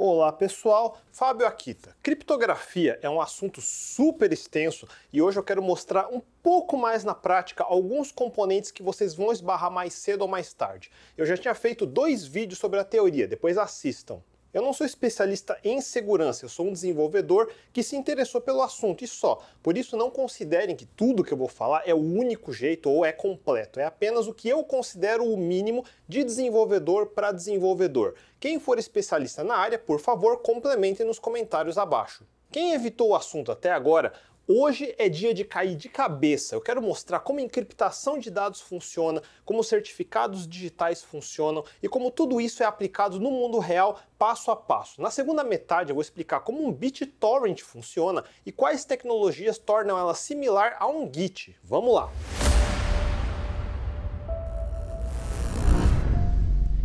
Olá pessoal, Fábio Akita. Criptografia é um assunto super extenso e hoje eu quero mostrar um pouco mais na prática alguns componentes que vocês vão esbarrar mais cedo ou mais tarde. Eu já tinha feito dois vídeos sobre a teoria, depois assistam. Eu não sou especialista em segurança, eu sou um desenvolvedor que se interessou pelo assunto e só. Por isso, não considerem que tudo que eu vou falar é o único jeito ou é completo. É apenas o que eu considero o mínimo de desenvolvedor para desenvolvedor. Quem for especialista na área, por favor, complemente nos comentários abaixo. Quem evitou o assunto até agora, Hoje é dia de cair de cabeça. Eu quero mostrar como a encriptação de dados funciona, como certificados digitais funcionam e como tudo isso é aplicado no mundo real passo a passo. Na segunda metade eu vou explicar como um BitTorrent funciona e quais tecnologias tornam ela similar a um Git. Vamos lá!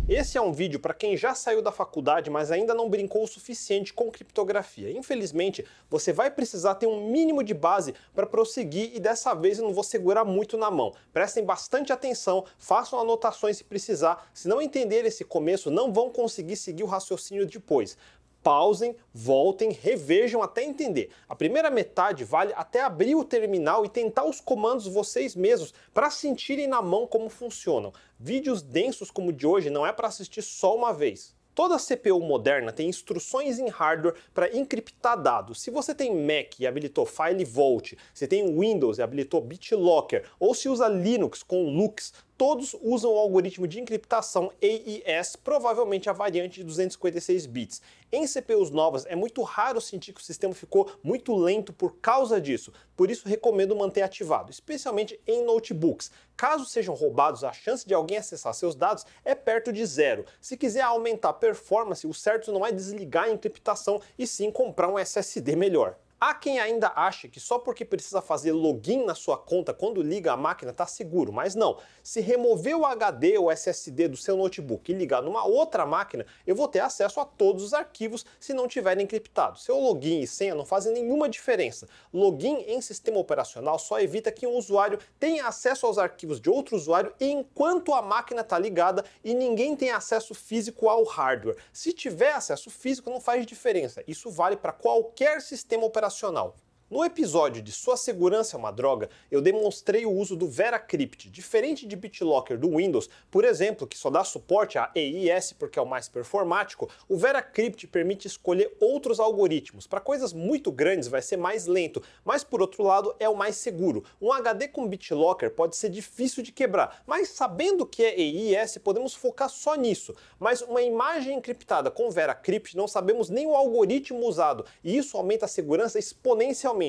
Esse é um vídeo para quem já saiu da faculdade, mas ainda não brincou o suficiente com criptografia. Infelizmente, você vai precisar ter um mínimo de base para prosseguir e dessa vez eu não vou segurar muito na mão. Prestem bastante atenção, façam anotações se precisar. Se não entender esse começo, não vão conseguir seguir o raciocínio depois pausem, voltem, revejam até entender. A primeira metade vale até abrir o terminal e tentar os comandos vocês mesmos para sentirem na mão como funcionam. Vídeos densos como o de hoje não é para assistir só uma vez. Toda CPU moderna tem instruções em hardware para encriptar dados. Se você tem Mac e habilitou File Vault, se tem Windows e habilitou BitLocker, ou se usa Linux com Lux, todos usam o algoritmo de encriptação AES, provavelmente a variante de 256 bits. Em CPUs novas é muito raro sentir que o sistema ficou muito lento por causa disso, por isso recomendo manter ativado, especialmente em notebooks. Caso sejam roubados, a chance de alguém acessar seus dados é perto de zero. Se quiser aumentar a performance, o certo não é desligar a encriptação e sim comprar um SSD melhor. Há quem ainda acha que só porque precisa fazer login na sua conta quando liga a máquina está seguro, mas não. Se remover o HD ou SSD do seu notebook e ligar numa outra máquina, eu vou ter acesso a todos os arquivos se não tiverem encriptados. Seu login e senha não fazem nenhuma diferença. Login em sistema operacional só evita que um usuário tenha acesso aos arquivos de outro usuário enquanto a máquina está ligada e ninguém tem acesso físico ao hardware. Se tiver acesso físico, não faz diferença. Isso vale para qualquer sistema operacional operacional. No episódio de Sua Segurança é uma Droga, eu demonstrei o uso do VeraCrypt, diferente de BitLocker do Windows, por exemplo, que só dá suporte a EIS porque é o mais performático, o VeraCrypt permite escolher outros algoritmos. Para coisas muito grandes vai ser mais lento, mas por outro lado é o mais seguro. Um HD com BitLocker pode ser difícil de quebrar, mas sabendo que é EIS podemos focar só nisso. Mas uma imagem encriptada com VeraCrypt não sabemos nem o algoritmo usado, e isso aumenta a segurança exponencialmente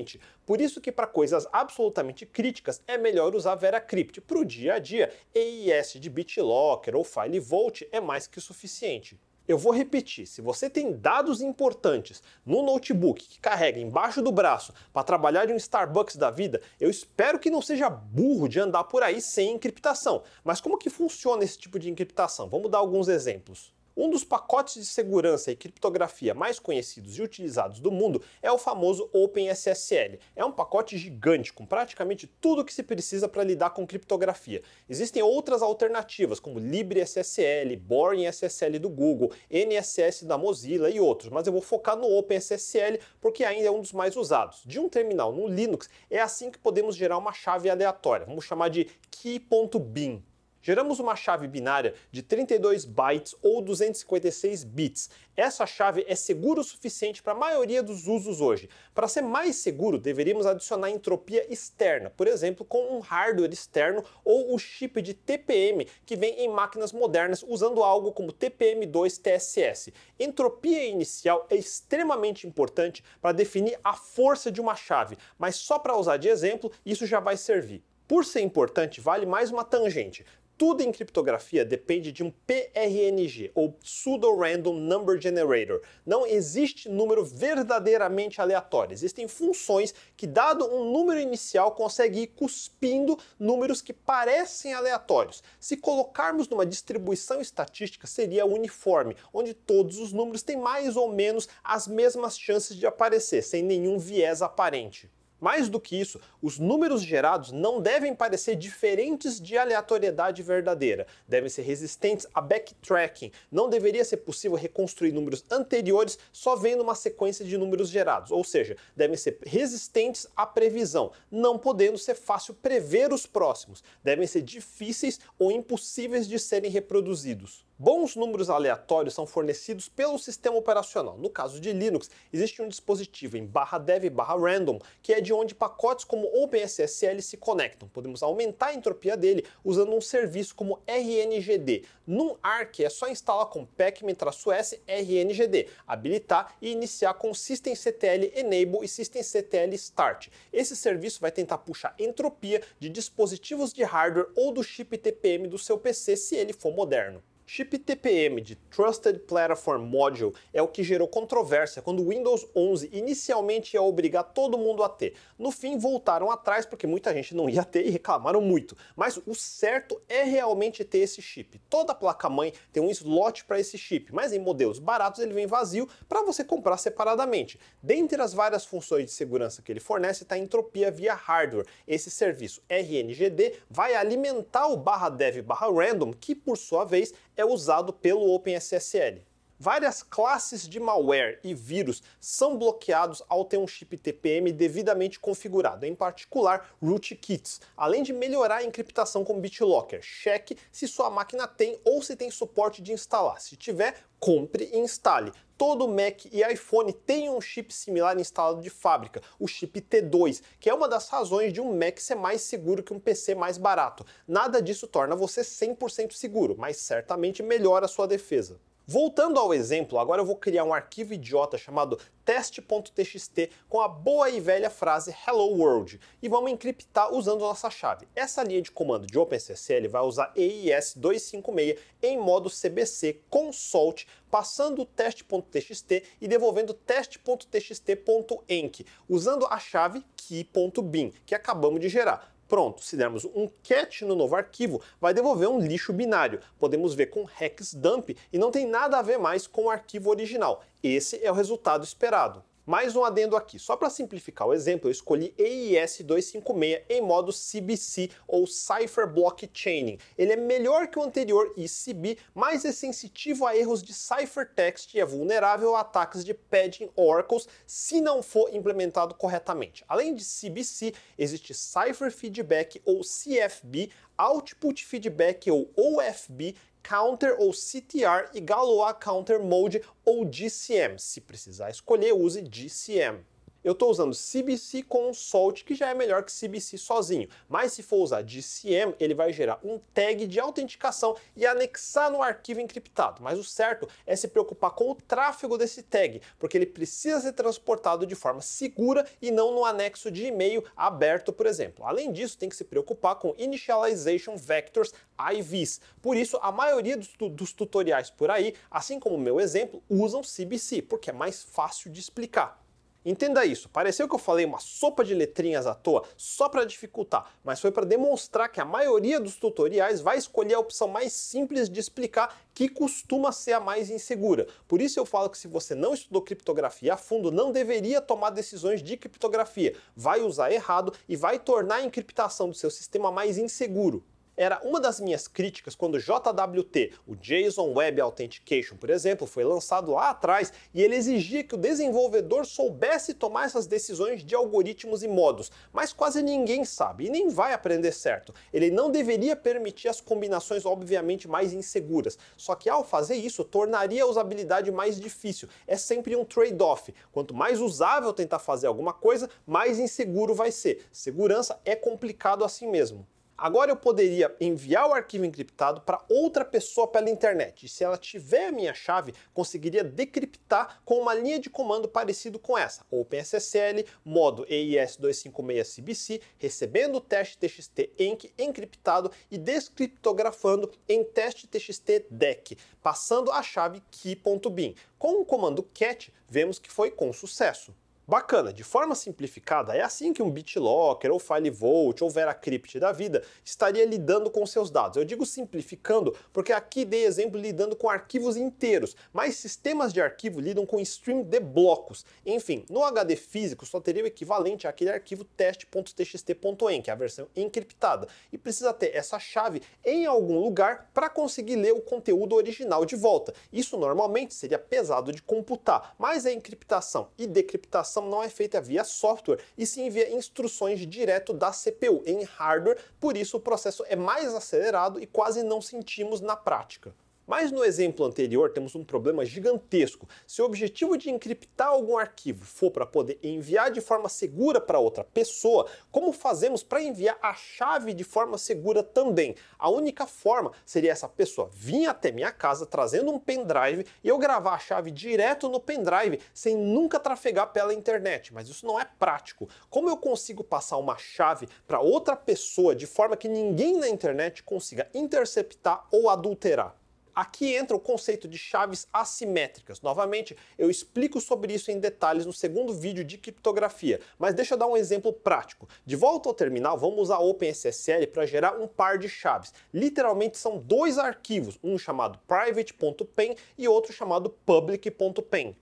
por isso que para coisas absolutamente críticas é melhor usar VeraCrypt. Para o dia a dia, EIS de BitLocker ou FileVault é mais que suficiente. Eu vou repetir, se você tem dados importantes no notebook que carrega embaixo do braço para trabalhar de um Starbucks da vida, eu espero que não seja burro de andar por aí sem encriptação. Mas como que funciona esse tipo de encriptação? Vamos dar alguns exemplos. Um dos pacotes de segurança e criptografia mais conhecidos e utilizados do mundo é o famoso OpenSSL. É um pacote gigante com praticamente tudo o que se precisa para lidar com criptografia. Existem outras alternativas como LibreSSL, Boring SSL do Google, NSS da Mozilla e outros, mas eu vou focar no OpenSSL porque ainda é um dos mais usados. De um terminal no Linux é assim que podemos gerar uma chave aleatória, vamos chamar de key.bin geramos uma chave binária de 32 bytes ou 256 bits. Essa chave é segura o suficiente para a maioria dos usos hoje. Para ser mais seguro, deveríamos adicionar entropia externa, por exemplo, com um hardware externo ou o chip de TPM que vem em máquinas modernas usando algo como TPM2 TSS. Entropia inicial é extremamente importante para definir a força de uma chave, mas só para usar de exemplo, isso já vai servir. Por ser importante, vale mais uma tangente. Tudo em criptografia depende de um PRNG, ou Pseudo Random Number Generator. Não existe número verdadeiramente aleatório. Existem funções que, dado um número inicial, conseguem ir cuspindo números que parecem aleatórios. Se colocarmos numa distribuição estatística, seria uniforme, onde todos os números têm mais ou menos as mesmas chances de aparecer, sem nenhum viés aparente. Mais do que isso, os números gerados não devem parecer diferentes de aleatoriedade verdadeira, devem ser resistentes a backtracking. Não deveria ser possível reconstruir números anteriores só vendo uma sequência de números gerados, ou seja, devem ser resistentes à previsão, não podendo ser fácil prever os próximos, devem ser difíceis ou impossíveis de serem reproduzidos. Bons números aleatórios são fornecidos pelo sistema operacional. No caso de Linux, existe um dispositivo em barra dev barra random, que é de onde pacotes como OpenSSL se conectam. Podemos aumentar a entropia dele usando um serviço como RNGD. Num ARC é só instalar com pacman-s RNGD, habilitar e iniciar com systemctl enable e systemctl start. Esse serviço vai tentar puxar entropia de dispositivos de hardware ou do chip TPM do seu PC se ele for moderno. Chip TPM de Trusted Platform Module é o que gerou controvérsia quando o Windows 11 inicialmente ia obrigar todo mundo a ter. No fim, voltaram atrás porque muita gente não ia ter e reclamaram muito. Mas o certo é realmente ter esse chip. Toda placa-mãe tem um slot para esse chip, mas em modelos baratos ele vem vazio para você comprar separadamente. Dentre as várias funções de segurança que ele fornece está a entropia via hardware. Esse serviço RNGD vai alimentar o barra dev barra random, que por sua vez é usado pelo OpenSSL. Várias classes de malware e vírus são bloqueados ao ter um chip TPM devidamente configurado, em particular rootkits, além de melhorar a encriptação com BitLocker. Cheque se sua máquina tem ou se tem suporte de instalar. Se tiver, compre e instale. Todo Mac e iPhone tem um chip similar instalado de fábrica, o chip T2, que é uma das razões de um Mac ser mais seguro que um PC mais barato. Nada disso torna você 100% seguro, mas certamente melhora a sua defesa. Voltando ao exemplo, agora eu vou criar um arquivo idiota chamado teste.txt com a boa e velha frase Hello World e vamos encriptar usando nossa chave. Essa linha de comando de OpenSSL vai usar EIS 256 em modo CBC consult, passando o teste.txt e devolvendo teste.txt.enc, usando a chave key.bin que acabamos de gerar. Pronto, se dermos um cat no novo arquivo, vai devolver um lixo binário. Podemos ver com hexdump e não tem nada a ver mais com o arquivo original. Esse é o resultado esperado. Mais um adendo aqui, só para simplificar o exemplo, eu escolhi EIS 256 em modo CBC ou Cipher Block Chaining. Ele é melhor que o anterior ECB, mas é sensitivo a erros de ciphertext e é vulnerável a ataques de padding oracles se não for implementado corretamente. Além de CBC, existe Cipher Feedback ou CFB, Output Feedback ou OFB, Counter ou CTR e Galois Counter Mode ou GCM. Se precisar escolher, use GCM eu estou usando CBC Consult, que já é melhor que CBC sozinho. Mas se for usar GCM, ele vai gerar um tag de autenticação e anexar no arquivo encriptado. Mas o certo é se preocupar com o tráfego desse tag, porque ele precisa ser transportado de forma segura e não no anexo de e-mail aberto, por exemplo. Além disso, tem que se preocupar com Initialization Vectors IVs. Por isso, a maioria dos, dos tutoriais por aí, assim como o meu exemplo, usam CBC, porque é mais fácil de explicar. Entenda isso, pareceu que eu falei uma sopa de letrinhas à toa só para dificultar, mas foi para demonstrar que a maioria dos tutoriais vai escolher a opção mais simples de explicar que costuma ser a mais insegura. Por isso eu falo que se você não estudou criptografia a fundo, não deveria tomar decisões de criptografia. Vai usar errado e vai tornar a encriptação do seu sistema mais inseguro era uma das minhas críticas quando o JWT, o JSON Web Authentication, por exemplo, foi lançado lá atrás e ele exigia que o desenvolvedor soubesse tomar essas decisões de algoritmos e modos, mas quase ninguém sabe e nem vai aprender certo. Ele não deveria permitir as combinações obviamente mais inseguras, só que ao fazer isso tornaria a usabilidade mais difícil. É sempre um trade-off. Quanto mais usável tentar fazer alguma coisa, mais inseguro vai ser. Segurança é complicado assim mesmo. Agora eu poderia enviar o arquivo encriptado para outra pessoa pela internet. E se ela tiver a minha chave, conseguiria decriptar com uma linha de comando parecido com essa: OpenSSL, modo EIS256CBC, recebendo o teste TXT enc encriptado e descriptografando em teste TXT DEC, passando a chave key.bin. Com o comando cat, vemos que foi com sucesso. Bacana, de forma simplificada, é assim que um BitLocker, ou FileVault, ou VeraCrypt da vida estaria lidando com seus dados. Eu digo simplificando porque aqui dei exemplo lidando com arquivos inteiros, mas sistemas de arquivo lidam com stream de blocos. Enfim, no HD físico só teria o equivalente àquele arquivo test.txt.en, que é a versão encriptada, e precisa ter essa chave em algum lugar para conseguir ler o conteúdo original de volta. Isso normalmente seria pesado de computar, mas a encriptação e decriptação não é feita via software e sim via instruções direto da CPU em hardware, por isso o processo é mais acelerado e quase não sentimos na prática. Mas no exemplo anterior temos um problema gigantesco. Se o objetivo de encriptar algum arquivo for para poder enviar de forma segura para outra pessoa, como fazemos para enviar a chave de forma segura também? A única forma seria essa pessoa vir até minha casa trazendo um pendrive e eu gravar a chave direto no pendrive sem nunca trafegar pela internet. Mas isso não é prático. Como eu consigo passar uma chave para outra pessoa de forma que ninguém na internet consiga interceptar ou adulterar? Aqui entra o conceito de chaves assimétricas. Novamente, eu explico sobre isso em detalhes no segundo vídeo de criptografia, mas deixa eu dar um exemplo prático. De volta ao terminal, vamos usar OpenSSL para gerar um par de chaves. Literalmente são dois arquivos, um chamado private.pen e outro chamado public.pen.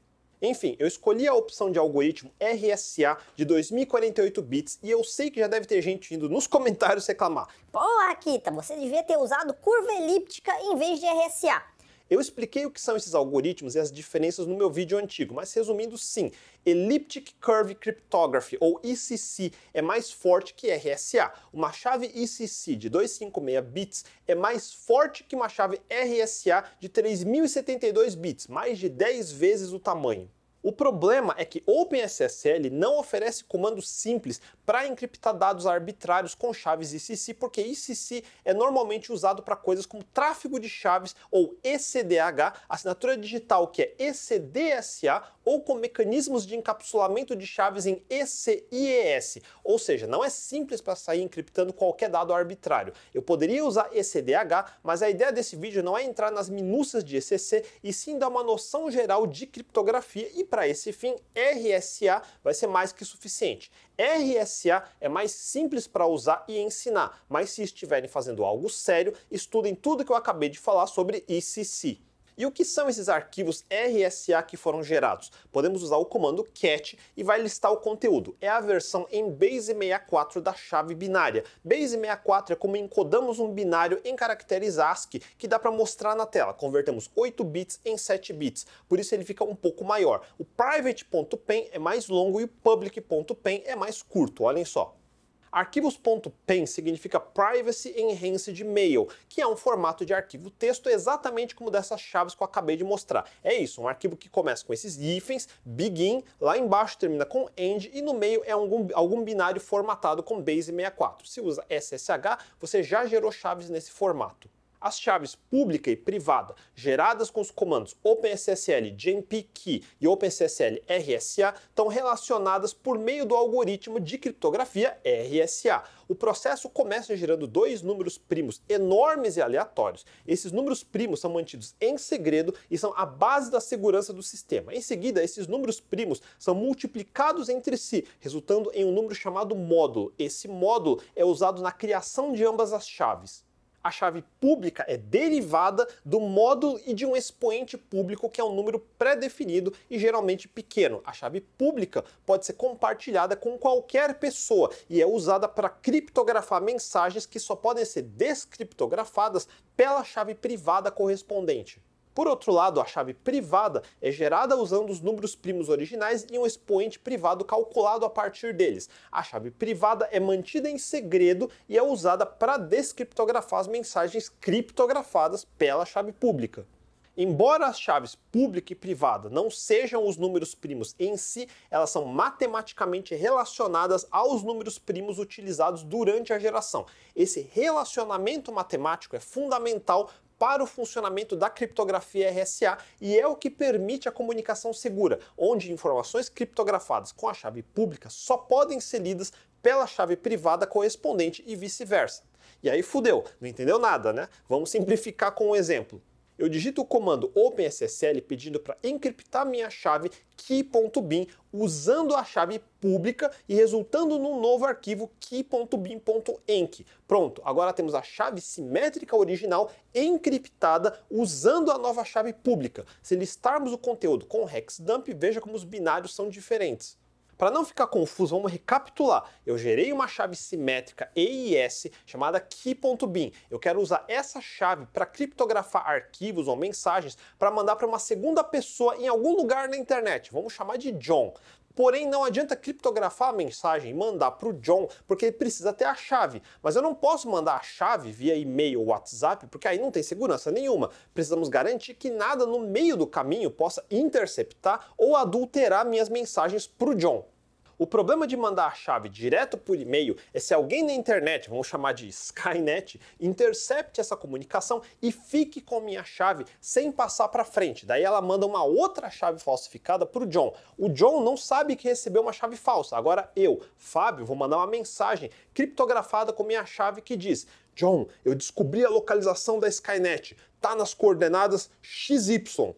Enfim, eu escolhi a opção de algoritmo RSA de 2048 bits e eu sei que já deve ter gente indo nos comentários reclamar. Pô, Akita, você devia ter usado curva elíptica em vez de RSA. Eu expliquei o que são esses algoritmos e as diferenças no meu vídeo antigo, mas resumindo, sim, Elliptic Curve Cryptography, ou ECC, é mais forte que RSA. Uma chave ECC de 256 bits é mais forte que uma chave RSA de 3072 bits, mais de 10 vezes o tamanho. O problema é que OpenSSL não oferece comandos simples para encriptar dados arbitrários com chaves ICC, porque ICC é normalmente usado para coisas como tráfego de chaves ou ECDH, assinatura digital que é ECDSA, ou com mecanismos de encapsulamento de chaves em ECIES. Ou seja, não é simples para sair encriptando qualquer dado arbitrário. Eu poderia usar ECDH, mas a ideia desse vídeo não é entrar nas minúcias de ECC e sim dar uma noção geral de criptografia e para esse fim, RSA vai ser mais que suficiente. RSA é mais simples para usar e ensinar, mas se estiverem fazendo algo sério, estudem tudo que eu acabei de falar sobre ICC. E o que são esses arquivos RSA que foram gerados? Podemos usar o comando cat e vai listar o conteúdo. É a versão em base64 da chave binária. Base64 é como encodamos um binário em caracteres ASCII que dá para mostrar na tela. Convertemos 8 bits em 7 bits, por isso ele fica um pouco maior. O private.pen é mais longo e o public.pen é mais curto, olhem só. Arquivos.pen significa Privacy Enhanced Mail, que é um formato de arquivo texto exatamente como dessas chaves que eu acabei de mostrar. É isso, um arquivo que começa com esses hífens, begin, lá embaixo termina com end e no meio é algum, algum binário formatado com base64. Se usa SSH, você já gerou chaves nesse formato. As chaves pública e privada geradas com os comandos OpenSSL JMP-Key e OpenSSL RSA estão relacionadas por meio do algoritmo de criptografia RSA. O processo começa gerando dois números primos enormes e aleatórios. Esses números primos são mantidos em segredo e são a base da segurança do sistema. Em seguida, esses números primos são multiplicados entre si, resultando em um número chamado módulo. Esse módulo é usado na criação de ambas as chaves a chave pública é derivada do módulo e de um expoente público que é um número pré-definido e geralmente pequeno. A chave pública pode ser compartilhada com qualquer pessoa e é usada para criptografar mensagens que só podem ser descriptografadas pela chave privada correspondente. Por outro lado, a chave privada é gerada usando os números primos originais e um expoente privado calculado a partir deles. A chave privada é mantida em segredo e é usada para descriptografar as mensagens criptografadas pela chave pública. Embora as chaves pública e privada não sejam os números primos em si, elas são matematicamente relacionadas aos números primos utilizados durante a geração. Esse relacionamento matemático é fundamental para o funcionamento da criptografia RSA e é o que permite a comunicação segura, onde informações criptografadas com a chave pública só podem ser lidas pela chave privada correspondente e vice-versa. E aí fudeu, não entendeu nada, né? Vamos simplificar com um exemplo. Eu digito o comando OpenSSL pedindo para encriptar minha chave key.bin usando a chave pública e resultando num novo arquivo key.bin.enc. Pronto, agora temos a chave simétrica original encriptada usando a nova chave pública. Se listarmos o conteúdo com hexdump, veja como os binários são diferentes. Para não ficar confuso, vamos recapitular. Eu gerei uma chave simétrica EIS chamada key.bin. Eu quero usar essa chave para criptografar arquivos ou mensagens para mandar para uma segunda pessoa em algum lugar na internet. Vamos chamar de John. Porém, não adianta criptografar a mensagem e mandar para o John, porque ele precisa ter a chave. Mas eu não posso mandar a chave via e-mail ou WhatsApp, porque aí não tem segurança nenhuma. Precisamos garantir que nada no meio do caminho possa interceptar ou adulterar minhas mensagens para o John. O problema de mandar a chave direto por e-mail é se alguém na internet, vamos chamar de Skynet, intercepte essa comunicação e fique com minha chave sem passar para frente. Daí ela manda uma outra chave falsificada para o John. O John não sabe que recebeu uma chave falsa. Agora eu, Fábio, vou mandar uma mensagem criptografada com minha chave que diz: John, eu descobri a localização da Skynet. Tá nas coordenadas XY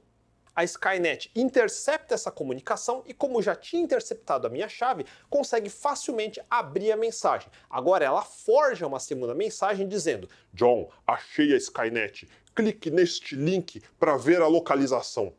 a Skynet intercepta essa comunicação e, como já tinha interceptado a minha chave, consegue facilmente abrir a mensagem. Agora ela forja uma segunda mensagem dizendo: John, achei a Skynet. Clique neste link para ver a localização.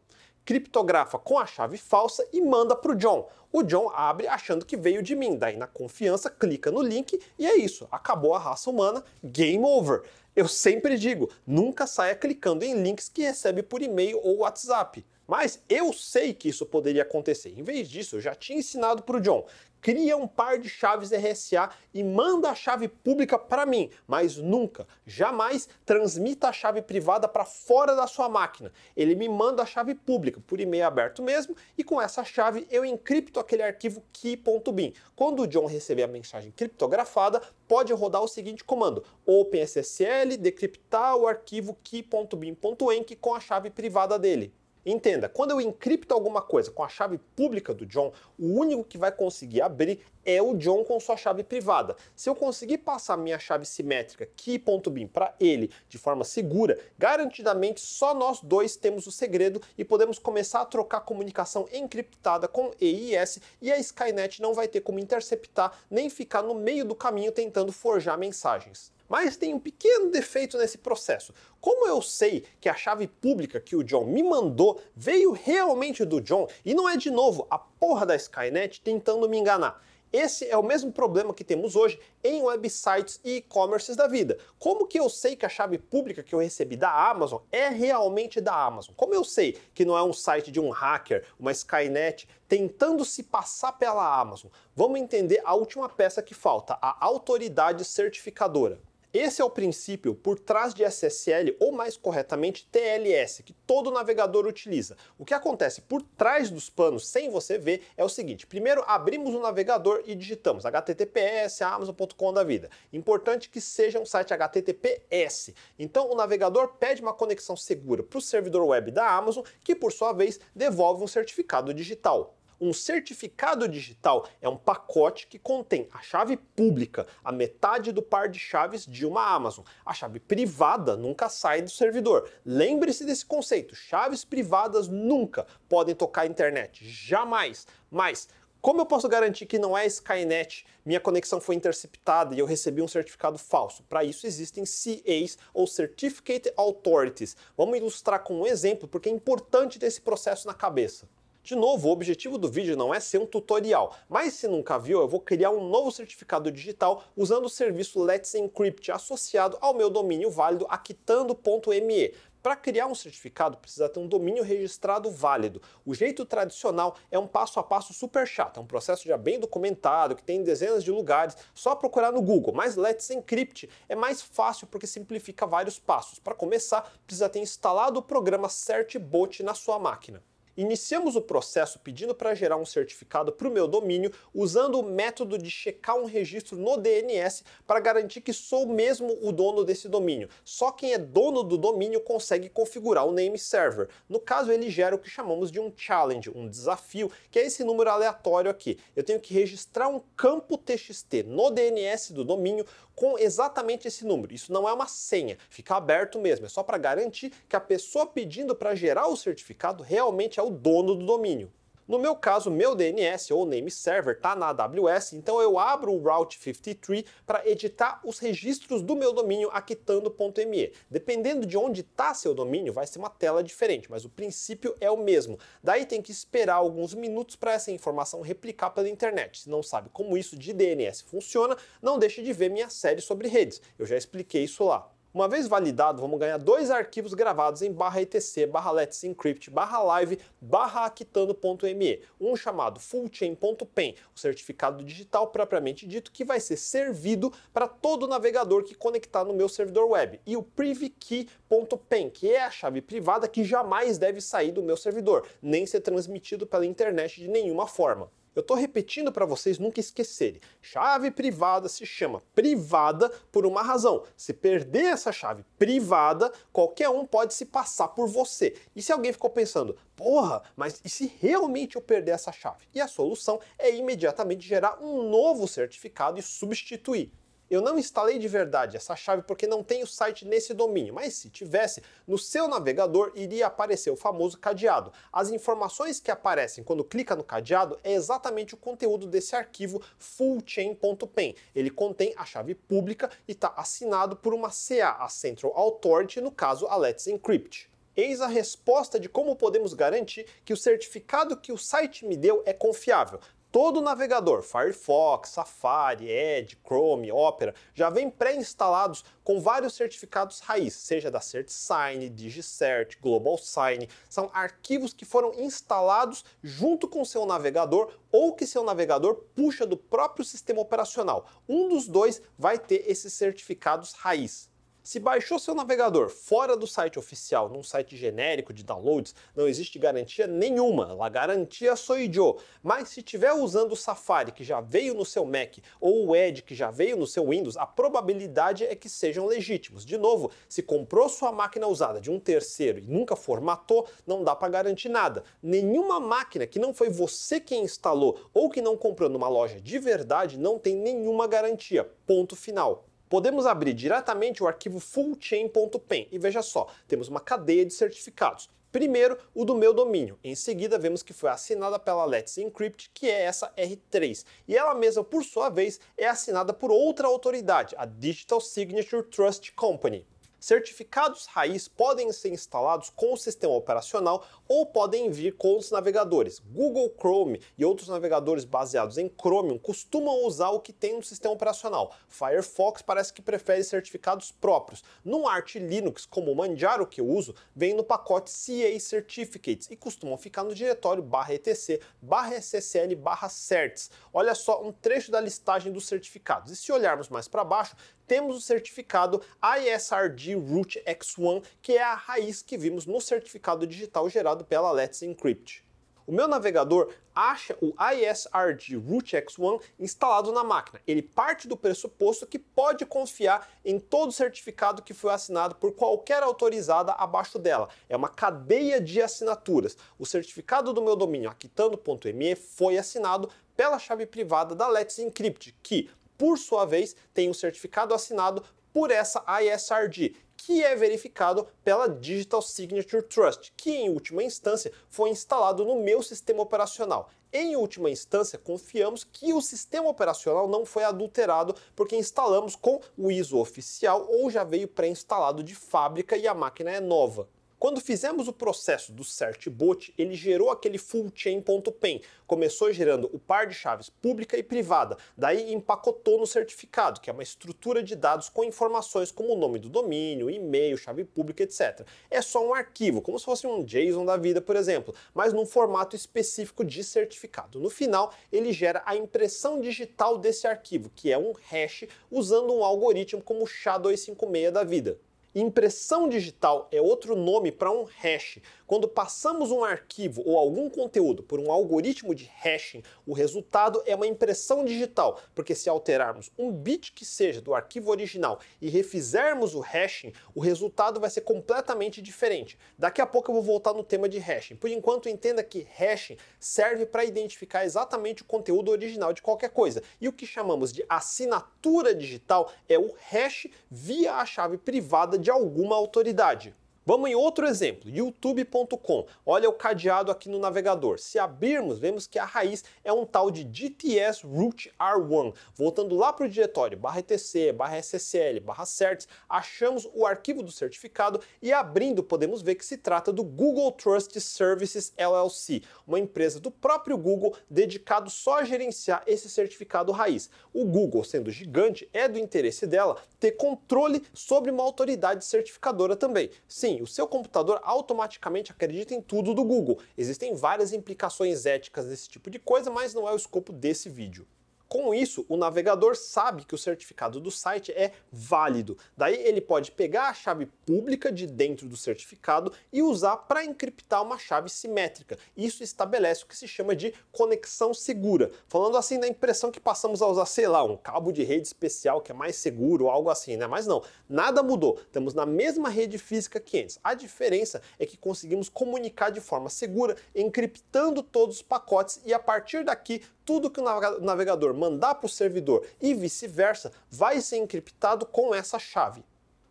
Criptografa com a chave falsa e manda para o John. O John abre achando que veio de mim, daí na confiança clica no link e é isso, acabou a raça humana, game over. Eu sempre digo, nunca saia clicando em links que recebe por e-mail ou WhatsApp. Mas eu sei que isso poderia acontecer. Em vez disso, eu já tinha ensinado para o John. Cria um par de chaves RSA e manda a chave pública para mim, mas nunca, jamais transmita a chave privada para fora da sua máquina. Ele me manda a chave pública por e-mail aberto mesmo e com essa chave eu encripto aquele arquivo key.bin. Quando o John receber a mensagem criptografada, pode rodar o seguinte comando: OpenSSL decryptar o arquivo key.bin.enc com a chave privada dele. Entenda, quando eu encripto alguma coisa com a chave pública do John, o único que vai conseguir abrir é o John com sua chave privada. Se eu conseguir passar minha chave simétrica key.bin para ele de forma segura, garantidamente só nós dois temos o segredo e podemos começar a trocar comunicação encriptada com EIS e a Skynet não vai ter como interceptar nem ficar no meio do caminho tentando forjar mensagens. Mas tem um pequeno defeito nesse processo. Como eu sei que a chave pública que o John me mandou veio realmente do John e não é de novo a porra da Skynet tentando me enganar? Esse é o mesmo problema que temos hoje em websites e e-commerces da vida. Como que eu sei que a chave pública que eu recebi da Amazon é realmente da Amazon? Como eu sei que não é um site de um hacker, uma Skynet tentando se passar pela Amazon? Vamos entender a última peça que falta, a autoridade certificadora. Esse é o princípio por trás de SSL, ou mais corretamente TLS, que todo navegador utiliza. O que acontece por trás dos panos, sem você ver, é o seguinte: primeiro abrimos o navegador e digitamos https amazon.com da vida. Importante que seja um site HTTPS. Então o navegador pede uma conexão segura para o servidor web da Amazon, que por sua vez devolve um certificado digital. Um certificado digital é um pacote que contém a chave pública, a metade do par de chaves de uma Amazon. A chave privada nunca sai do servidor. Lembre-se desse conceito: chaves privadas nunca podem tocar a internet, jamais. Mas como eu posso garantir que não é Skynet, minha conexão foi interceptada e eu recebi um certificado falso? Para isso existem CAs ou Certificate Authorities. Vamos ilustrar com um exemplo porque é importante ter esse processo na cabeça. De novo, o objetivo do vídeo não é ser um tutorial, mas se nunca viu, eu vou criar um novo certificado digital usando o serviço Let's Encrypt associado ao meu domínio válido aquitando.me. Para criar um certificado, precisa ter um domínio registrado válido. O jeito tradicional é um passo a passo super chato, é um processo já bem documentado, que tem dezenas de lugares, só procurar no Google. Mas Let's Encrypt é mais fácil porque simplifica vários passos. Para começar, precisa ter instalado o programa CertBot na sua máquina. Iniciamos o processo pedindo para gerar um certificado para o meu domínio usando o método de checar um registro no DNS para garantir que sou mesmo o dono desse domínio. Só quem é dono do domínio consegue configurar o name server. No caso, ele gera o que chamamos de um challenge, um desafio, que é esse número aleatório aqui. Eu tenho que registrar um campo TXT no DNS do domínio com exatamente esse número. Isso não é uma senha, fica aberto mesmo, é só para garantir que a pessoa pedindo para gerar o certificado realmente é o dono do domínio. No meu caso, meu DNS ou name server está na AWS, então eu abro o Route 53 para editar os registros do meu domínio aquitando.me. Dependendo de onde está seu domínio, vai ser uma tela diferente, mas o princípio é o mesmo. Daí tem que esperar alguns minutos para essa informação replicar pela internet. Se não sabe como isso de DNS funciona, não deixe de ver minha série sobre redes. Eu já expliquei isso lá. Uma vez validado, vamos ganhar dois arquivos gravados em barra etc, barra let's encrypt, barra live, barra aquitando.me, um chamado fullchain.pen, o certificado digital propriamente dito que vai ser servido para todo navegador que conectar no meu servidor web, e o privkey.pen, que é a chave privada que jamais deve sair do meu servidor, nem ser transmitido pela internet de nenhuma forma. Eu estou repetindo para vocês nunca esquecerem. Chave privada se chama privada por uma razão. Se perder essa chave privada, qualquer um pode se passar por você. E se alguém ficou pensando, porra, mas e se realmente eu perder essa chave? E a solução é imediatamente gerar um novo certificado e substituir. Eu não instalei de verdade essa chave porque não tem o site nesse domínio, mas se tivesse, no seu navegador iria aparecer o famoso cadeado. As informações que aparecem quando clica no cadeado é exatamente o conteúdo desse arquivo fullchain.pen. Ele contém a chave pública e está assinado por uma CA, a Central Authority, no caso a Let's Encrypt. Eis a resposta de como podemos garantir que o certificado que o site me deu é confiável. Todo navegador, Firefox, Safari, Edge, Chrome, Opera, já vem pré-instalados com vários certificados raiz, seja da CertSign, DigiCert, GlobalSign. São arquivos que foram instalados junto com seu navegador ou que seu navegador puxa do próprio sistema operacional. Um dos dois vai ter esses certificados raiz. Se baixou seu navegador fora do site oficial, num site genérico de downloads, não existe garantia nenhuma. A garantia sou eu. Mas se estiver usando o Safari que já veio no seu Mac ou o Edge que já veio no seu Windows, a probabilidade é que sejam legítimos. De novo, se comprou sua máquina usada de um terceiro e nunca formatou, não dá para garantir nada. Nenhuma máquina que não foi você quem instalou ou que não comprou numa loja de verdade não tem nenhuma garantia. Ponto final. Podemos abrir diretamente o arquivo fullchain.pen e veja só, temos uma cadeia de certificados. Primeiro, o do meu domínio. Em seguida, vemos que foi assinada pela Let's Encrypt, que é essa R3. E ela mesma, por sua vez, é assinada por outra autoridade, a Digital Signature Trust Company. Certificados raiz podem ser instalados com o sistema operacional ou podem vir com os navegadores. Google Chrome e outros navegadores baseados em Chromium costumam usar o que tem no sistema operacional. Firefox parece que prefere certificados próprios. No Arch Linux, como o Manjaro que eu uso, vem no pacote CA Certificates e costumam ficar no diretório barra etc barra ssl barra certs. Olha só um trecho da listagem dos certificados. E se olharmos mais para baixo, temos o certificado ISRG Root X1, que é a raiz que vimos no certificado digital gerado pela Let's Encrypt. O meu navegador acha o ISRG Root X1 instalado na máquina. Ele parte do pressuposto que pode confiar em todo certificado que foi assinado por qualquer autorizada abaixo dela. É uma cadeia de assinaturas. O certificado do meu domínio aquitando.me foi assinado pela chave privada da Let's Encrypt, que por sua vez, tem um certificado assinado por essa ISRG, que é verificado pela Digital Signature Trust, que em última instância foi instalado no meu sistema operacional. Em última instância, confiamos que o sistema operacional não foi adulterado porque instalamos com o ISO oficial ou já veio pré-instalado de fábrica e a máquina é nova. Quando fizemos o processo do certbot, ele gerou aquele fullchain.pen. Começou gerando o par de chaves pública e privada, daí empacotou no certificado, que é uma estrutura de dados com informações como o nome do domínio, e-mail, chave pública, etc. É só um arquivo, como se fosse um JSON da vida, por exemplo, mas num formato específico de certificado. No final, ele gera a impressão digital desse arquivo, que é um hash usando um algoritmo como o SHA-256 da vida. Impressão digital é outro nome para um hash. Quando passamos um arquivo ou algum conteúdo por um algoritmo de hashing, o resultado é uma impressão digital, porque se alterarmos um bit que seja do arquivo original e refizermos o hashing, o resultado vai ser completamente diferente. Daqui a pouco eu vou voltar no tema de hashing. Por enquanto, entenda que hashing serve para identificar exatamente o conteúdo original de qualquer coisa. E o que chamamos de assinatura digital é o hash via a chave privada de alguma autoridade. Vamos em outro exemplo, youtube.com. Olha o cadeado aqui no navegador. Se abrirmos, vemos que a raiz é um tal de GTS root R1. Voltando lá para o diretório barra etc, barra SSL, barra certs, achamos o arquivo do certificado e abrindo podemos ver que se trata do Google Trust Services LLC, uma empresa do próprio Google dedicado só a gerenciar esse certificado raiz. O Google, sendo gigante, é do interesse dela ter controle sobre uma autoridade certificadora também. Sim, o seu computador automaticamente acredita em tudo do Google. Existem várias implicações éticas desse tipo de coisa, mas não é o escopo desse vídeo. Com isso, o navegador sabe que o certificado do site é válido. Daí ele pode pegar a chave pública de dentro do certificado e usar para encriptar uma chave simétrica. Isso estabelece o que se chama de conexão segura. Falando assim da impressão que passamos a usar, sei lá, um cabo de rede especial que é mais seguro, algo assim, né? Mas não, nada mudou. Estamos na mesma rede física que antes. A diferença é que conseguimos comunicar de forma segura, encriptando todos os pacotes e a partir daqui tudo que o navegador mandar para o servidor e vice-versa vai ser encriptado com essa chave.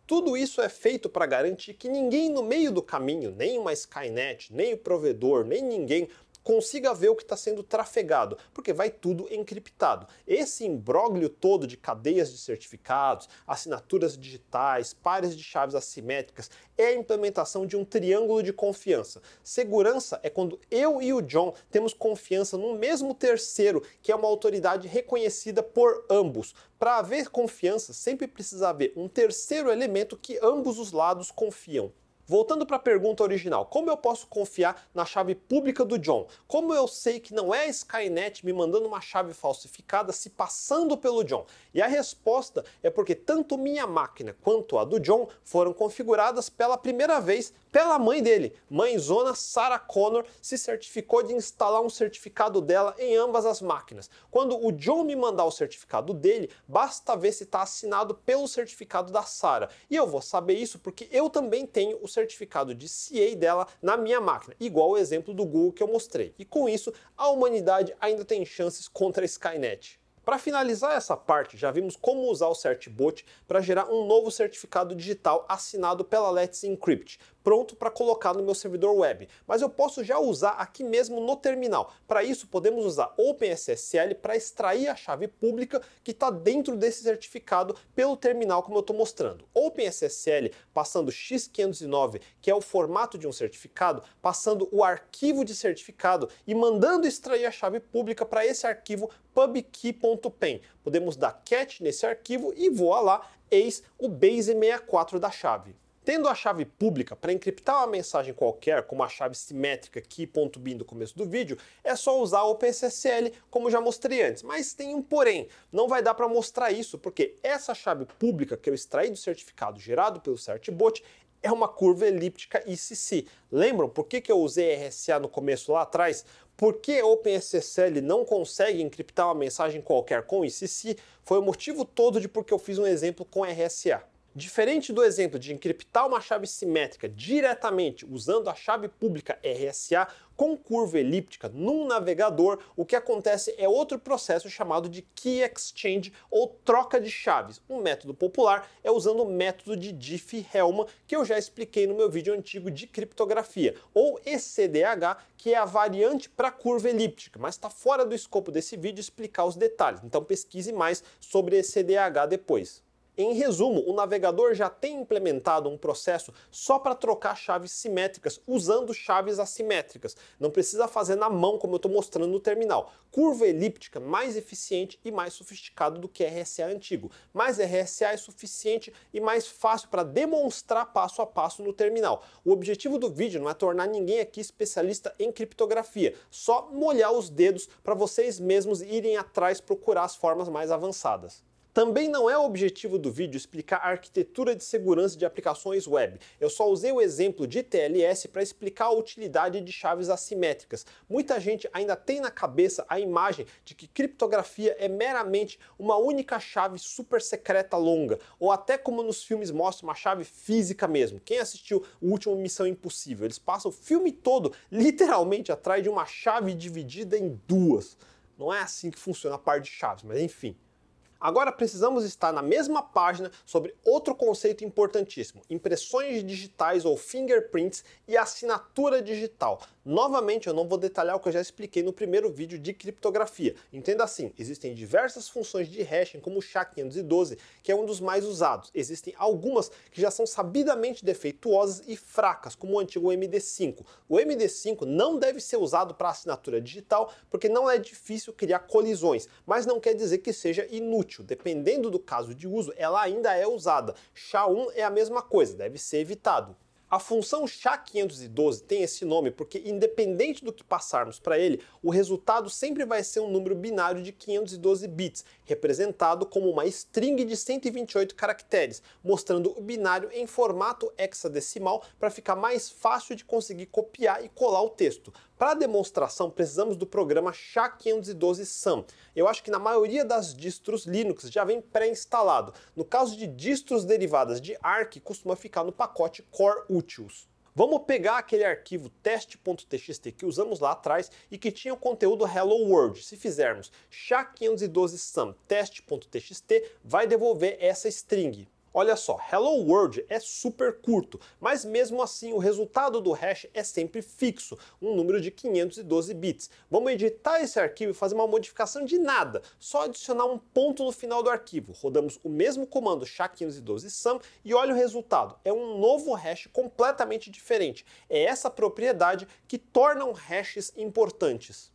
Tudo isso é feito para garantir que ninguém no meio do caminho, nem uma Skynet, nem o provedor, nem ninguém consiga ver o que está sendo trafegado, porque vai tudo encriptado. Esse imbróglio todo de cadeias de certificados, assinaturas digitais, pares de chaves assimétricas, é a implementação de um triângulo de confiança. Segurança é quando eu e o John temos confiança no mesmo terceiro, que é uma autoridade reconhecida por ambos. Para haver confiança, sempre precisa haver um terceiro elemento que ambos os lados confiam. Voltando para a pergunta original, como eu posso confiar na chave pública do John? Como eu sei que não é a Skynet me mandando uma chave falsificada se passando pelo John? E a resposta é porque tanto minha máquina quanto a do John foram configuradas pela primeira vez pela mãe dele. Mãezona Sarah Connor se certificou de instalar um certificado dela em ambas as máquinas. Quando o John me mandar o certificado dele, basta ver se está assinado pelo certificado da Sarah. E eu vou saber isso porque eu também tenho o certificado de CA dela na minha máquina, igual o exemplo do Google que eu mostrei. E com isso, a humanidade ainda tem chances contra a Skynet. Para finalizar essa parte, já vimos como usar o CertBot para gerar um novo certificado digital assinado pela Let's Encrypt, pronto para colocar no meu servidor web, mas eu posso já usar aqui mesmo no terminal. Para isso, podemos usar OpenSSL para extrair a chave pública que está dentro desse certificado pelo terminal, como eu estou mostrando. OpenSSL passando X509, que é o formato de um certificado, passando o arquivo de certificado e mandando extrair a chave pública para esse arquivo Podemos dar cat nesse arquivo e voar lá, eis o base64 da chave. Tendo a chave pública para encriptar uma mensagem qualquer, como a chave simétrica key.bin do começo do vídeo, é só usar o OpenSSL, como já mostrei antes. Mas tem um porém, não vai dar para mostrar isso, porque essa chave pública que eu extraí do certificado gerado pelo CertBot é uma curva elíptica ICC. Lembram por que, que eu usei RSA no começo lá atrás? Por que OpenSSL não consegue encriptar uma mensagem qualquer com ICC? Foi o motivo todo de porque eu fiz um exemplo com RSA. Diferente do exemplo de encriptar uma chave simétrica diretamente usando a chave pública RSA com curva elíptica num navegador, o que acontece é outro processo chamado de Key Exchange ou troca de chaves. Um método popular é usando o método de Diffie-Hellman, que eu já expliquei no meu vídeo antigo de criptografia, ou ECDH, que é a variante para curva elíptica, mas está fora do escopo desse vídeo explicar os detalhes. Então pesquise mais sobre ECDH depois. Em resumo, o navegador já tem implementado um processo só para trocar chaves simétricas usando chaves assimétricas. Não precisa fazer na mão como eu estou mostrando no terminal. Curva elíptica mais eficiente e mais sofisticado do que RSA antigo. Mas RSA é suficiente e mais fácil para demonstrar passo a passo no terminal. O objetivo do vídeo não é tornar ninguém aqui especialista em criptografia, só molhar os dedos para vocês mesmos irem atrás procurar as formas mais avançadas. Também não é o objetivo do vídeo explicar a arquitetura de segurança de aplicações web. Eu só usei o exemplo de TLS para explicar a utilidade de chaves assimétricas. Muita gente ainda tem na cabeça a imagem de que criptografia é meramente uma única chave super secreta longa, ou até como nos filmes mostra uma chave física mesmo. Quem assistiu o último Missão Impossível? Eles passam o filme todo literalmente atrás de uma chave dividida em duas. Não é assim que funciona a parte de chaves, mas enfim. Agora precisamos estar na mesma página sobre outro conceito importantíssimo: impressões digitais ou fingerprints e assinatura digital. Novamente, eu não vou detalhar o que eu já expliquei no primeiro vídeo de criptografia. Entenda assim: existem diversas funções de hashing, como o SHA-512, que é um dos mais usados. Existem algumas que já são sabidamente defeituosas e fracas, como o antigo MD5. O MD5 não deve ser usado para assinatura digital porque não é difícil criar colisões, mas não quer dizer que seja inútil útil. Dependendo do caso de uso, ela ainda é usada. SHA-1 é a mesma coisa, deve ser evitado. A função SHA-512 tem esse nome porque, independente do que passarmos para ele, o resultado sempre vai ser um número binário de 512 bits, representado como uma string de 128 caracteres, mostrando o binário em formato hexadecimal para ficar mais fácil de conseguir copiar e colar o texto. Para demonstração, precisamos do programa SHA-512-SUM. Eu acho que na maioria das distros Linux já vem pré-instalado. No caso de distros derivadas de ARC, costuma ficar no pacote Core Utils. Vamos pegar aquele arquivo test.txt que usamos lá atrás e que tinha o conteúdo Hello World. Se fizermos SHA-512-SUM test.txt, vai devolver essa string. Olha só, Hello World é super curto, mas mesmo assim o resultado do hash é sempre fixo, um número de 512 bits. Vamos editar esse arquivo e fazer uma modificação de nada, só adicionar um ponto no final do arquivo. Rodamos o mesmo comando SHA-512-SUM e olha o resultado, é um novo hash completamente diferente. É essa propriedade que torna hashes importantes.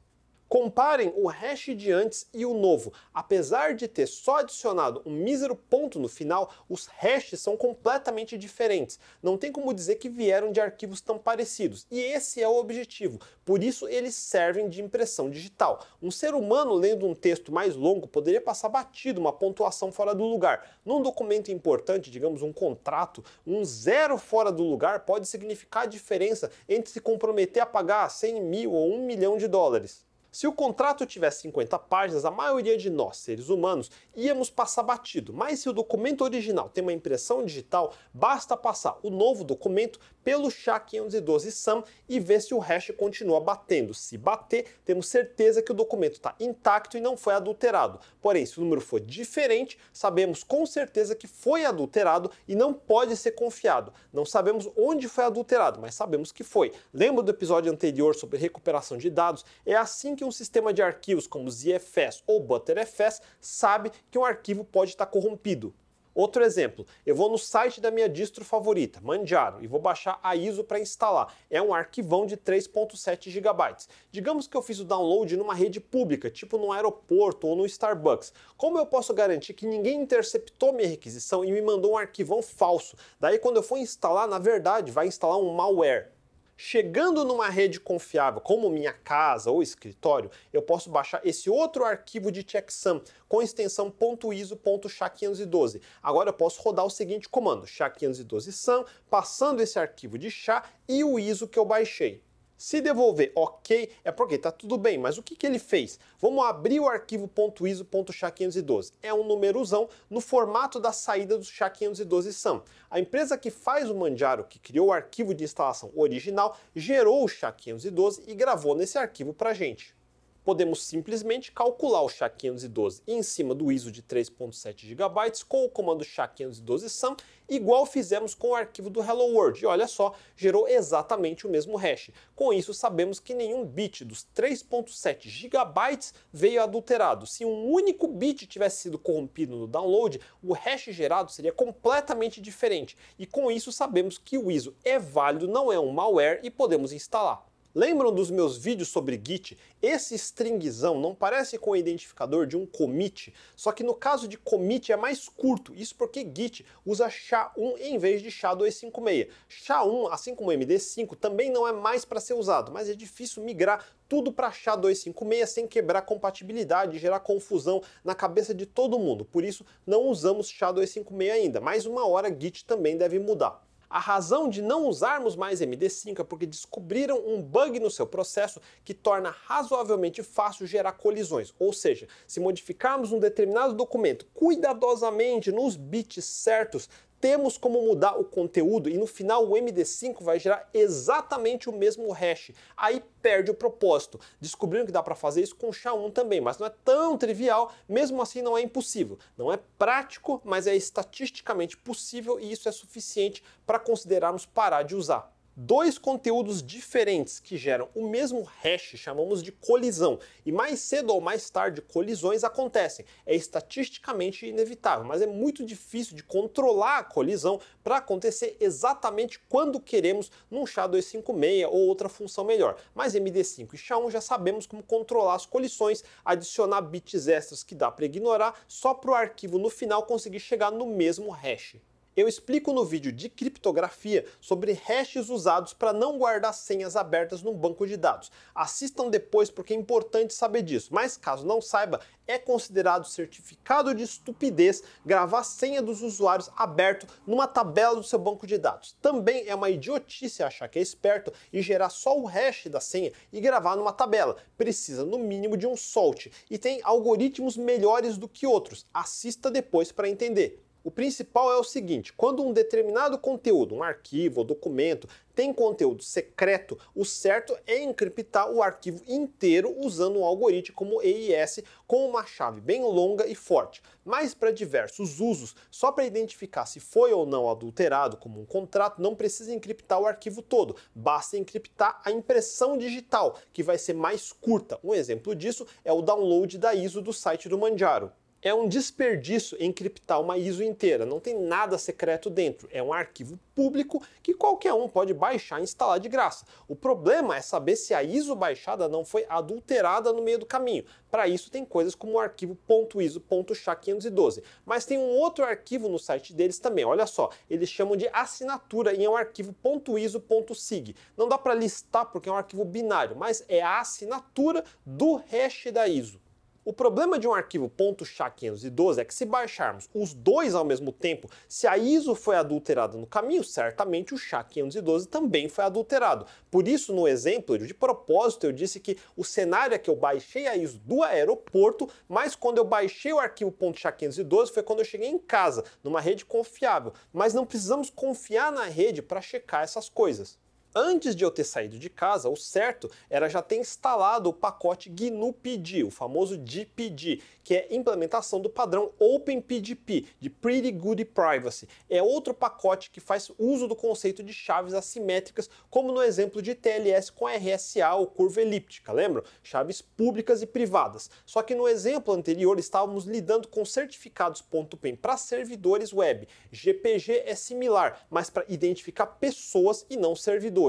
Comparem o hash de antes e o novo. Apesar de ter só adicionado um mísero ponto no final, os hashes são completamente diferentes. Não tem como dizer que vieram de arquivos tão parecidos. E esse é o objetivo. Por isso eles servem de impressão digital. Um ser humano lendo um texto mais longo poderia passar batido uma pontuação fora do lugar. Num documento importante, digamos um contrato, um zero fora do lugar pode significar a diferença entre se comprometer a pagar 100 mil ou 1 milhão de dólares. Se o contrato tivesse 50 páginas, a maioria de nós, seres humanos, íamos passar batido, mas se o documento original tem uma impressão digital, basta passar o novo documento pelo SHA-512-SUM e ver se o hash continua batendo. Se bater, temos certeza que o documento está intacto e não foi adulterado. Porém, se o número for diferente, sabemos com certeza que foi adulterado e não pode ser confiado. Não sabemos onde foi adulterado, mas sabemos que foi. Lembra do episódio anterior sobre recuperação de dados? É assim que um sistema de arquivos como ZFS ou Btrfs sabe que um arquivo pode estar corrompido. Outro exemplo, eu vou no site da minha distro favorita, Manjaro, e vou baixar a ISO para instalar. É um arquivão de 3.7 GB. Digamos que eu fiz o download numa rede pública, tipo no aeroporto ou no Starbucks. Como eu posso garantir que ninguém interceptou minha requisição e me mandou um arquivão falso? Daí quando eu for instalar, na verdade, vai instalar um malware. Chegando numa rede confiável, como minha casa ou escritório, eu posso baixar esse outro arquivo de checksum com extensão .iso.sha512. Agora eu posso rodar o seguinte comando, sha512sum, passando esse arquivo de SHA e o ISO que eu baixei. Se devolver OK, é porque está tudo bem, mas o que, que ele fez? Vamos abrir o arquivo .iso.sha512. É um numerozão no formato da saída do SHA-512-SUM. A empresa que faz o Manjaro, que criou o arquivo de instalação original, gerou o SHA-512 e gravou nesse arquivo para gente podemos simplesmente calcular o SHA-512 em cima do ISO de 3.7 GB com o comando SHA-512-SUM, igual fizemos com o arquivo do Hello World. E olha só, gerou exatamente o mesmo hash. Com isso, sabemos que nenhum bit dos 3.7 GB veio adulterado. Se um único bit tivesse sido corrompido no download, o hash gerado seria completamente diferente. E com isso, sabemos que o ISO é válido, não é um malware e podemos instalar. Lembram dos meus vídeos sobre Git? Esse stringzão não parece com o identificador de um commit, só que no caso de commit é mais curto, isso porque Git usa SHA-1 em vez de SHA-256. SHA-1, assim como MD5, também não é mais para ser usado, mas é difícil migrar tudo para SHA-256 sem quebrar compatibilidade e gerar confusão na cabeça de todo mundo. Por isso, não usamos SHA-256 ainda, mas uma hora Git também deve mudar. A razão de não usarmos mais MD5 é porque descobriram um bug no seu processo que torna razoavelmente fácil gerar colisões. Ou seja, se modificarmos um determinado documento cuidadosamente nos bits certos, temos como mudar o conteúdo e no final o MD5 vai gerar exatamente o mesmo hash. Aí perde o propósito. Descobriram que dá para fazer isso com SHA-1 também, mas não é tão trivial, mesmo assim não é impossível. Não é prático, mas é estatisticamente possível e isso é suficiente para considerarmos parar de usar dois conteúdos diferentes que geram o mesmo hash, chamamos de colisão. E mais cedo ou mais tarde, colisões acontecem. É estatisticamente inevitável, mas é muito difícil de controlar a colisão para acontecer exatamente quando queremos num SHA-256 ou outra função melhor. Mas MD5 e SHA-1 já sabemos como controlar as colisões, adicionar bits extras que dá para ignorar, só para o arquivo no final conseguir chegar no mesmo hash. Eu explico no vídeo de criptografia sobre hashes usados para não guardar senhas abertas num banco de dados. Assistam depois porque é importante saber disso, mas caso não saiba, é considerado certificado de estupidez gravar senha dos usuários aberto numa tabela do seu banco de dados. Também é uma idiotice achar que é esperto e gerar só o hash da senha e gravar numa tabela. Precisa no mínimo de um salt e tem algoritmos melhores do que outros. Assista depois para entender. O principal é o seguinte: quando um determinado conteúdo, um arquivo ou documento, tem conteúdo secreto, o certo é encriptar o arquivo inteiro usando um algoritmo como EIS com uma chave bem longa e forte. Mas para diversos usos, só para identificar se foi ou não adulterado como um contrato, não precisa encriptar o arquivo todo, basta encriptar a impressão digital, que vai ser mais curta. Um exemplo disso é o download da ISO do site do Manjaro. É um desperdício encriptar uma ISO inteira, não tem nada secreto dentro. É um arquivo público que qualquer um pode baixar e instalar de graça. O problema é saber se a ISO baixada não foi adulterada no meio do caminho. Para isso tem coisas como o arquivo .iso.sha512. Mas tem um outro arquivo no site deles também, olha só, eles chamam de assinatura e é um arquivo .iso.sig. Não dá para listar porque é um arquivo binário, mas é a assinatura do hash da ISO. O problema de um arquivo .sha512 é que se baixarmos os dois ao mesmo tempo, se a ISO foi adulterada no caminho, certamente o SHA-512 também foi adulterado. Por isso, no exemplo, de propósito, eu disse que o cenário é que eu baixei a ISO do aeroporto, mas quando eu baixei o arquivo .sha512 foi quando eu cheguei em casa, numa rede confiável. Mas não precisamos confiar na rede para checar essas coisas. Antes de eu ter saído de casa, o certo era já ter instalado o pacote GNU-PD, o famoso GPG, que é implementação do padrão OpenPGP, de Pretty Good Privacy. É outro pacote que faz uso do conceito de chaves assimétricas, como no exemplo de TLS com RSA ou curva elíptica, lembram? Chaves públicas e privadas. Só que no exemplo anterior estávamos lidando com certificados .pen para servidores web. GPG é similar, mas para identificar pessoas e não servidores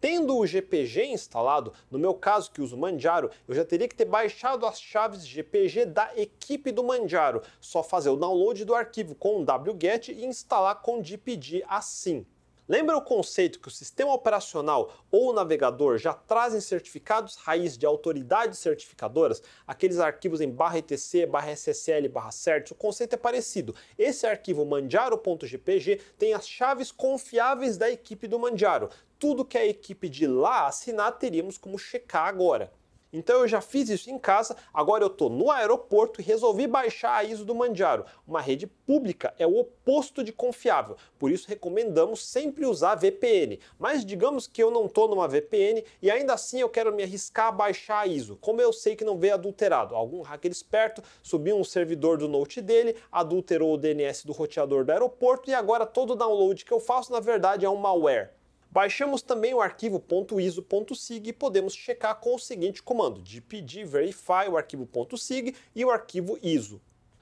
Tendo o GPG instalado, no meu caso que uso Manjaro, eu já teria que ter baixado as chaves GPG da equipe do Manjaro, só fazer o download do arquivo com o wget e instalar com GPG assim. Lembra o conceito que o sistema operacional ou o navegador já trazem certificados raiz de autoridades certificadoras, aqueles arquivos em barra etc, barra ssl, barra certs, o conceito é parecido. Esse arquivo manjaro.gpg tem as chaves confiáveis da equipe do Manjaro. Tudo que a equipe de lá assinar teríamos como checar agora. Então eu já fiz isso em casa, agora eu estou no aeroporto e resolvi baixar a ISO do Manjaro. Uma rede pública é o oposto de confiável, por isso recomendamos sempre usar VPN. Mas digamos que eu não estou numa VPN e ainda assim eu quero me arriscar a baixar a ISO. Como eu sei que não veio adulterado? Algum hacker esperto subiu um servidor do Note dele, adulterou o DNS do roteador do aeroporto e agora todo download que eu faço na verdade é um malware. Baixamos também o arquivo .iso.sig e podemos checar com o seguinte comando: gpg verify o arquivo .sig e o arquivo ISO.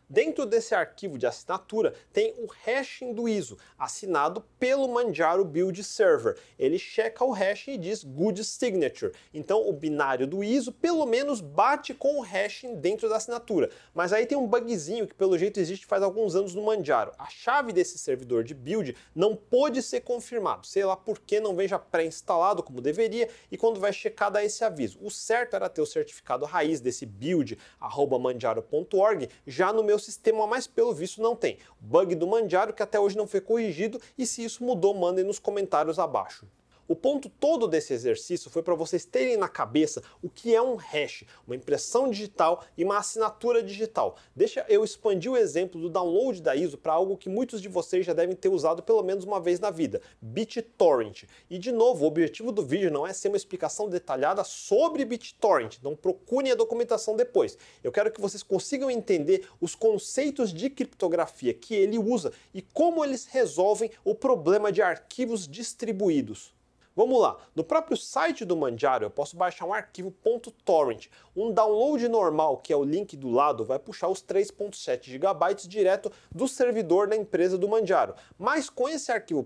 Dentro desse arquivo de assinatura tem o hashing do ISO, assinado pelo Manjaro Build Server. Ele checa o hash e diz good signature. Então o binário do ISO pelo menos bate com o hashing dentro da assinatura. Mas aí tem um bugzinho que pelo jeito existe faz alguns anos no Manjaro. A chave desse servidor de build não pôde ser confirmado. Sei lá por que não vem já pré-instalado como deveria e quando vai checar dá esse aviso. O certo era ter o certificado raiz desse build manjaro.org já no meu meu sistema, mas pelo visto não tem. Bug do Mandiário que até hoje não foi corrigido e se isso mudou, mandem nos comentários abaixo. O ponto todo desse exercício foi para vocês terem na cabeça o que é um hash, uma impressão digital e uma assinatura digital. Deixa eu expandir o exemplo do download da ISO para algo que muitos de vocês já devem ter usado pelo menos uma vez na vida, BitTorrent. E de novo, o objetivo do vídeo não é ser uma explicação detalhada sobre BitTorrent, então procurem a documentação depois. Eu quero que vocês consigam entender os conceitos de criptografia que ele usa e como eles resolvem o problema de arquivos distribuídos. Vamos lá, no próprio site do Manjaro eu posso baixar um arquivo .torrent. Um download normal, que é o link do lado, vai puxar os 3.7 GB direto do servidor da empresa do Manjaro. Mas com esse arquivo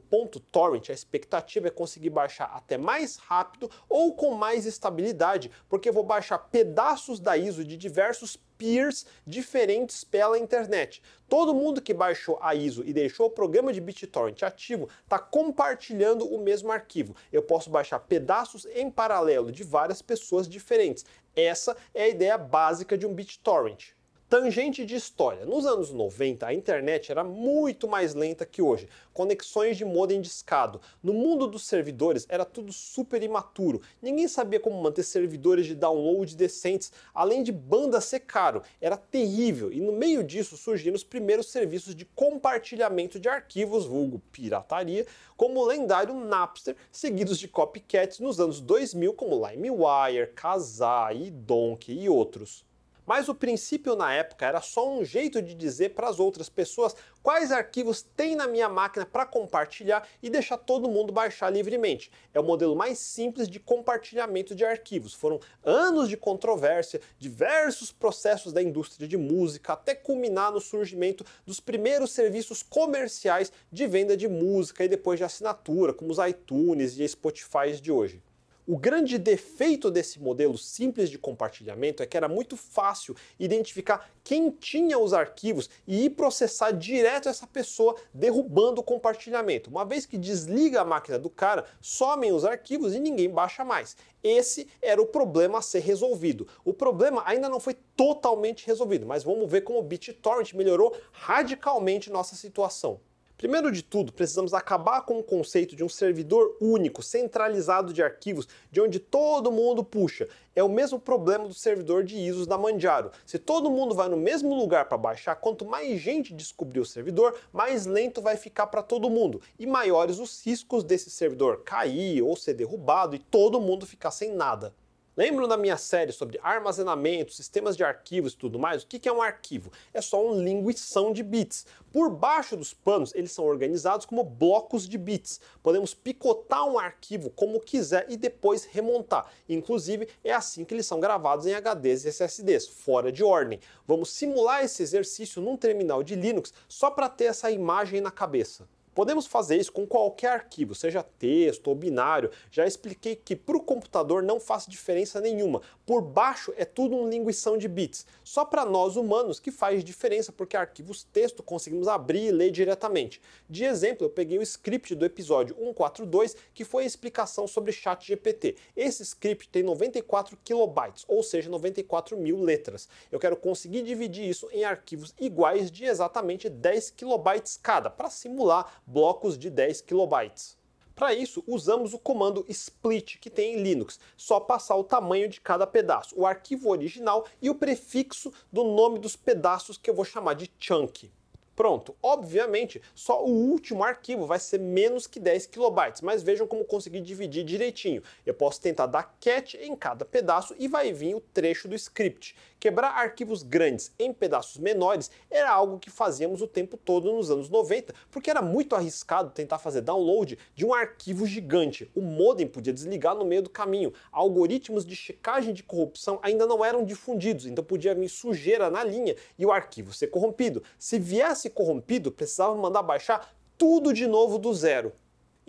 .torrent, a expectativa é conseguir baixar até mais rápido ou com mais estabilidade, porque eu vou baixar pedaços da ISO de diversos peers diferentes pela internet. Todo mundo que baixou a ISO e deixou o programa de BitTorrent ativo está compartilhando o mesmo arquivo. Eu posso baixar pedaços em paralelo de várias pessoas diferentes. Essa é a ideia básica de um BitTorrent. Tangente de história. Nos anos 90, a internet era muito mais lenta que hoje. Conexões de modem discado. No mundo dos servidores era tudo super imaturo. Ninguém sabia como manter servidores de download decentes, além de banda ser caro. Era terrível. E no meio disso surgiram os primeiros serviços de compartilhamento de arquivos, vulgo pirataria, como o lendário Napster, seguidos de copycats nos anos 2000 como LimeWire, Kazaa, Donkey e outros. Mas o princípio na época era só um jeito de dizer para as outras pessoas quais arquivos tem na minha máquina para compartilhar e deixar todo mundo baixar livremente. É o modelo mais simples de compartilhamento de arquivos. Foram anos de controvérsia, diversos processos da indústria de música, até culminar no surgimento dos primeiros serviços comerciais de venda de música e depois de assinatura, como os iTunes e Spotify de hoje. O grande defeito desse modelo simples de compartilhamento é que era muito fácil identificar quem tinha os arquivos e ir processar direto essa pessoa, derrubando o compartilhamento. Uma vez que desliga a máquina do cara, somem os arquivos e ninguém baixa mais. Esse era o problema a ser resolvido. O problema ainda não foi totalmente resolvido, mas vamos ver como o BitTorrent melhorou radicalmente nossa situação. Primeiro de tudo, precisamos acabar com o conceito de um servidor único, centralizado de arquivos, de onde todo mundo puxa. É o mesmo problema do servidor de ISOs da Manjaro. Se todo mundo vai no mesmo lugar para baixar, quanto mais gente descobrir o servidor, mais lento vai ficar para todo mundo e maiores os riscos desse servidor cair ou ser derrubado e todo mundo ficar sem nada. Lembram da minha série sobre armazenamento, sistemas de arquivos e tudo mais? O que é um arquivo? É só um linguição de bits. Por baixo dos panos, eles são organizados como blocos de bits. Podemos picotar um arquivo como quiser e depois remontar. Inclusive, é assim que eles são gravados em HDs e SSDs, fora de ordem. Vamos simular esse exercício num terminal de Linux só para ter essa imagem na cabeça. Podemos fazer isso com qualquer arquivo, seja texto ou binário. Já expliquei que para o computador não faz diferença nenhuma. Por baixo é tudo um linguição de bits. Só para nós humanos que faz diferença, porque arquivos texto conseguimos abrir e ler diretamente. De exemplo, eu peguei o script do episódio 142, que foi a explicação sobre chat GPT. Esse script tem 94 kilobytes, ou seja, 94 mil letras. Eu quero conseguir dividir isso em arquivos iguais de exatamente 10 kilobytes cada, para simular blocos de 10 kilobytes. Para isso, usamos o comando split que tem em Linux, só passar o tamanho de cada pedaço, o arquivo original e o prefixo do nome dos pedaços que eu vou chamar de chunk. Pronto, obviamente, só o último arquivo vai ser menos que 10 kilobytes, mas vejam como consegui dividir direitinho. Eu posso tentar dar cat em cada pedaço e vai vir o trecho do script. Quebrar arquivos grandes em pedaços menores era algo que fazíamos o tempo todo nos anos 90, porque era muito arriscado tentar fazer download de um arquivo gigante. O modem podia desligar no meio do caminho. Algoritmos de checagem de corrupção ainda não eram difundidos, então podia vir sujeira na linha e o arquivo ser corrompido. Se viesse corrompido, precisava mandar baixar tudo de novo do zero.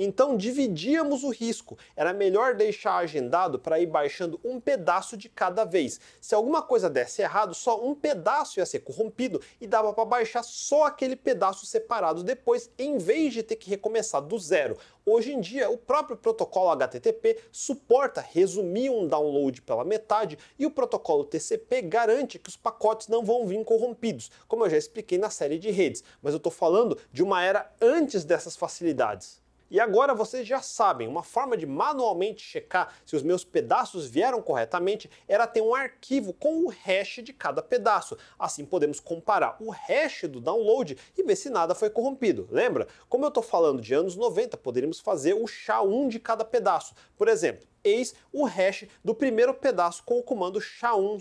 Então dividíamos o risco. Era melhor deixar agendado para ir baixando um pedaço de cada vez. Se alguma coisa desse errado, só um pedaço ia ser corrompido e dava para baixar só aquele pedaço separado depois, em vez de ter que recomeçar do zero. Hoje em dia, o próprio protocolo HTTP suporta resumir um download pela metade e o protocolo TCP garante que os pacotes não vão vir corrompidos, como eu já expliquei na série de redes, mas eu estou falando de uma era antes dessas facilidades. E agora vocês já sabem, uma forma de manualmente checar se os meus pedaços vieram corretamente era ter um arquivo com o hash de cada pedaço. Assim podemos comparar o hash do download e ver se nada foi corrompido. Lembra? Como eu estou falando de anos 90, poderíamos fazer o SHA-1 de cada pedaço. Por exemplo, eis o hash do primeiro pedaço com o comando SHA-1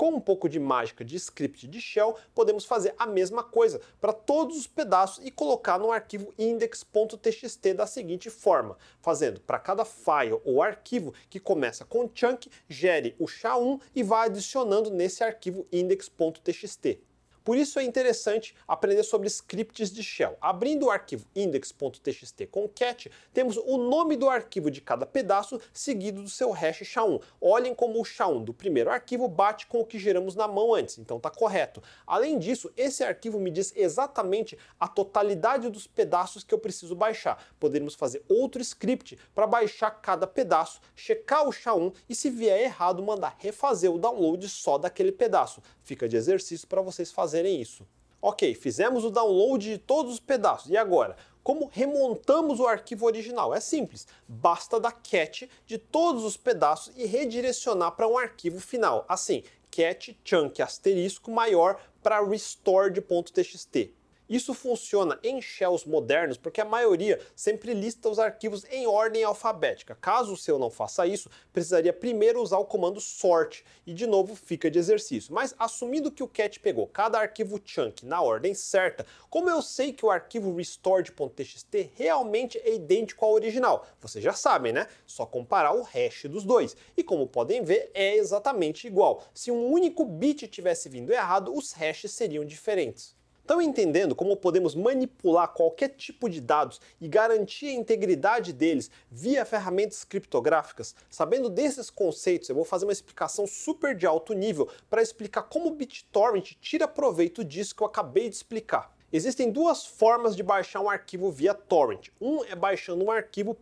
com um pouco de mágica de script de shell, podemos fazer a mesma coisa para todos os pedaços e colocar no arquivo index.txt da seguinte forma, fazendo para cada file ou arquivo que começa com chunk, gere o SHA-1 e vá adicionando nesse arquivo index.txt. Por isso é interessante aprender sobre scripts de shell. Abrindo o arquivo index.txt com cat, temos o nome do arquivo de cada pedaço seguido do seu hash SHA-1. Olhem como o SHA-1 do primeiro arquivo bate com o que geramos na mão antes, então está correto. Além disso, esse arquivo me diz exatamente a totalidade dos pedaços que eu preciso baixar. Poderíamos fazer outro script para baixar cada pedaço, checar o SHA-1 e se vier errado mandar refazer o download só daquele pedaço. Fica de exercício para vocês fazerem fazerem isso. Ok, fizemos o download de todos os pedaços. E agora? Como remontamos o arquivo original? É simples, basta dar cat de todos os pedaços e redirecionar para um arquivo final. Assim, cat chunk asterisco maior para restore.txt. Isso funciona em shells modernos porque a maioria sempre lista os arquivos em ordem alfabética. Caso o seu não faça isso, precisaria primeiro usar o comando sort e de novo fica de exercício. Mas assumindo que o cat pegou cada arquivo chunk na ordem certa, como eu sei que o arquivo restored.txt realmente é idêntico ao original? Vocês já sabem, né? Só comparar o hash dos dois. E como podem ver, é exatamente igual. Se um único bit tivesse vindo errado, os hashes seriam diferentes. Estão entendendo como podemos manipular qualquer tipo de dados e garantir a integridade deles via ferramentas criptográficas? Sabendo desses conceitos, eu vou fazer uma explicação super de alto nível para explicar como o BitTorrent tira proveito disso que eu acabei de explicar. Existem duas formas de baixar um arquivo via torrent. Um é baixando um arquivo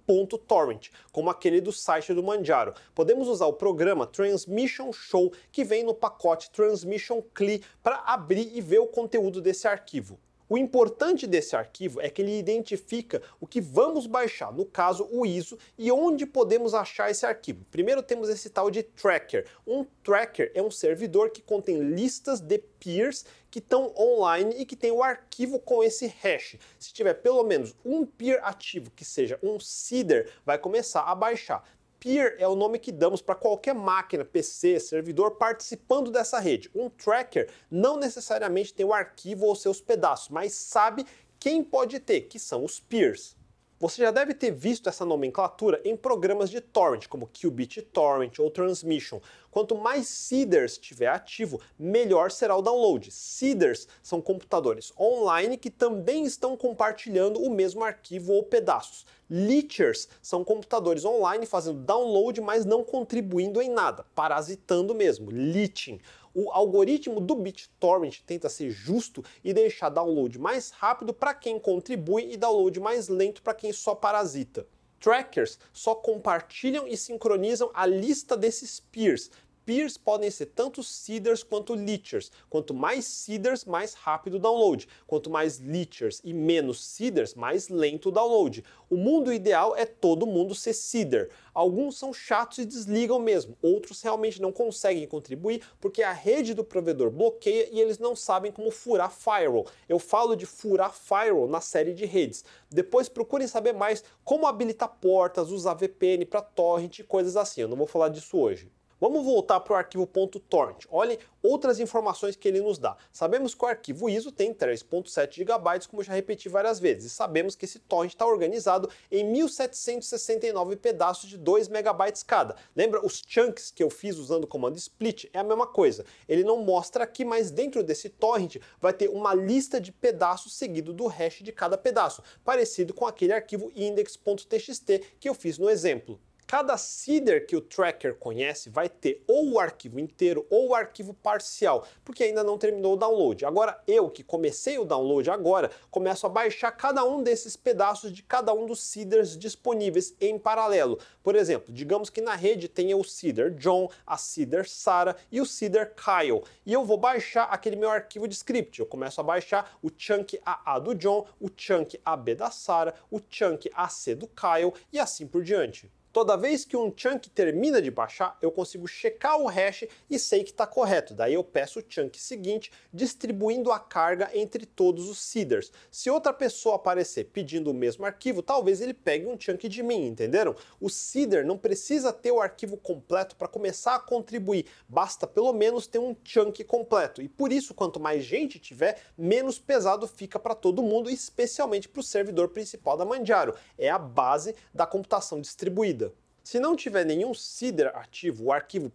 .torrent, como aquele do site do Manjaro. Podemos usar o programa Transmission Show, que vem no pacote Transmission CLI, para abrir e ver o conteúdo desse arquivo. O importante desse arquivo é que ele identifica o que vamos baixar, no caso o ISO, e onde podemos achar esse arquivo. Primeiro temos esse tal de tracker. Um tracker é um servidor que contém listas de peers que estão online e que tem o arquivo com esse hash. Se tiver pelo menos um peer ativo que seja um seeder, vai começar a baixar. Peer é o nome que damos para qualquer máquina, PC, servidor participando dessa rede. Um tracker não necessariamente tem o arquivo ou seus pedaços, mas sabe quem pode ter, que são os peers. Você já deve ter visto essa nomenclatura em programas de torrent, como Qubit Torrent ou Transmission. Quanto mais seeders tiver ativo, melhor será o download. Seeders são computadores online que também estão compartilhando o mesmo arquivo ou pedaços. Leechers são computadores online fazendo download, mas não contribuindo em nada, parasitando mesmo, leeching. O algoritmo do BitTorrent tenta ser justo e deixar download mais rápido para quem contribui e download mais lento para quem só parasita. Trackers só compartilham e sincronizam a lista desses peers. Peers podem ser tanto seeders quanto leechers. Quanto mais seeders, mais rápido o download. Quanto mais leechers e menos seeders, mais lento o download. O mundo ideal é todo mundo ser seeder. Alguns são chatos e desligam mesmo, outros realmente não conseguem contribuir porque a rede do provedor bloqueia e eles não sabem como furar firewall. Eu falo de furar firewall na série de redes. Depois procurem saber mais como habilitar portas, usar VPN para torrent e coisas assim. Eu não vou falar disso hoje. Vamos voltar para o arquivo .torrent. Olhem outras informações que ele nos dá. Sabemos que o arquivo ISO tem 3.7 GB, como já repeti várias vezes, e sabemos que esse torrent está organizado em 1769 pedaços de 2 MB cada. Lembra os chunks que eu fiz usando o comando split? É a mesma coisa. Ele não mostra aqui, mas dentro desse torrent vai ter uma lista de pedaços seguido do hash de cada pedaço, parecido com aquele arquivo index.txt que eu fiz no exemplo. Cada seeder que o tracker conhece vai ter ou o arquivo inteiro ou o arquivo parcial, porque ainda não terminou o download. Agora eu, que comecei o download agora, começo a baixar cada um desses pedaços de cada um dos seeders disponíveis em paralelo. Por exemplo, digamos que na rede tenha o seeder John, a seeder Sarah e o seeder Kyle. E eu vou baixar aquele meu arquivo de script. Eu começo a baixar o chunk AA do John, o chunk AB da Sarah, o chunk AC do Kyle e assim por diante. Toda vez que um chunk termina de baixar, eu consigo checar o hash e sei que está correto. Daí eu peço o chunk seguinte, distribuindo a carga entre todos os seeders. Se outra pessoa aparecer pedindo o mesmo arquivo, talvez ele pegue um chunk de mim, entenderam? O seeder não precisa ter o arquivo completo para começar a contribuir, basta pelo menos ter um chunk completo. E por isso, quanto mais gente tiver, menos pesado fica para todo mundo, especialmente para o servidor principal da Manjaro. É a base da computação distribuída. Se não tiver nenhum seeder ativo, o arquivo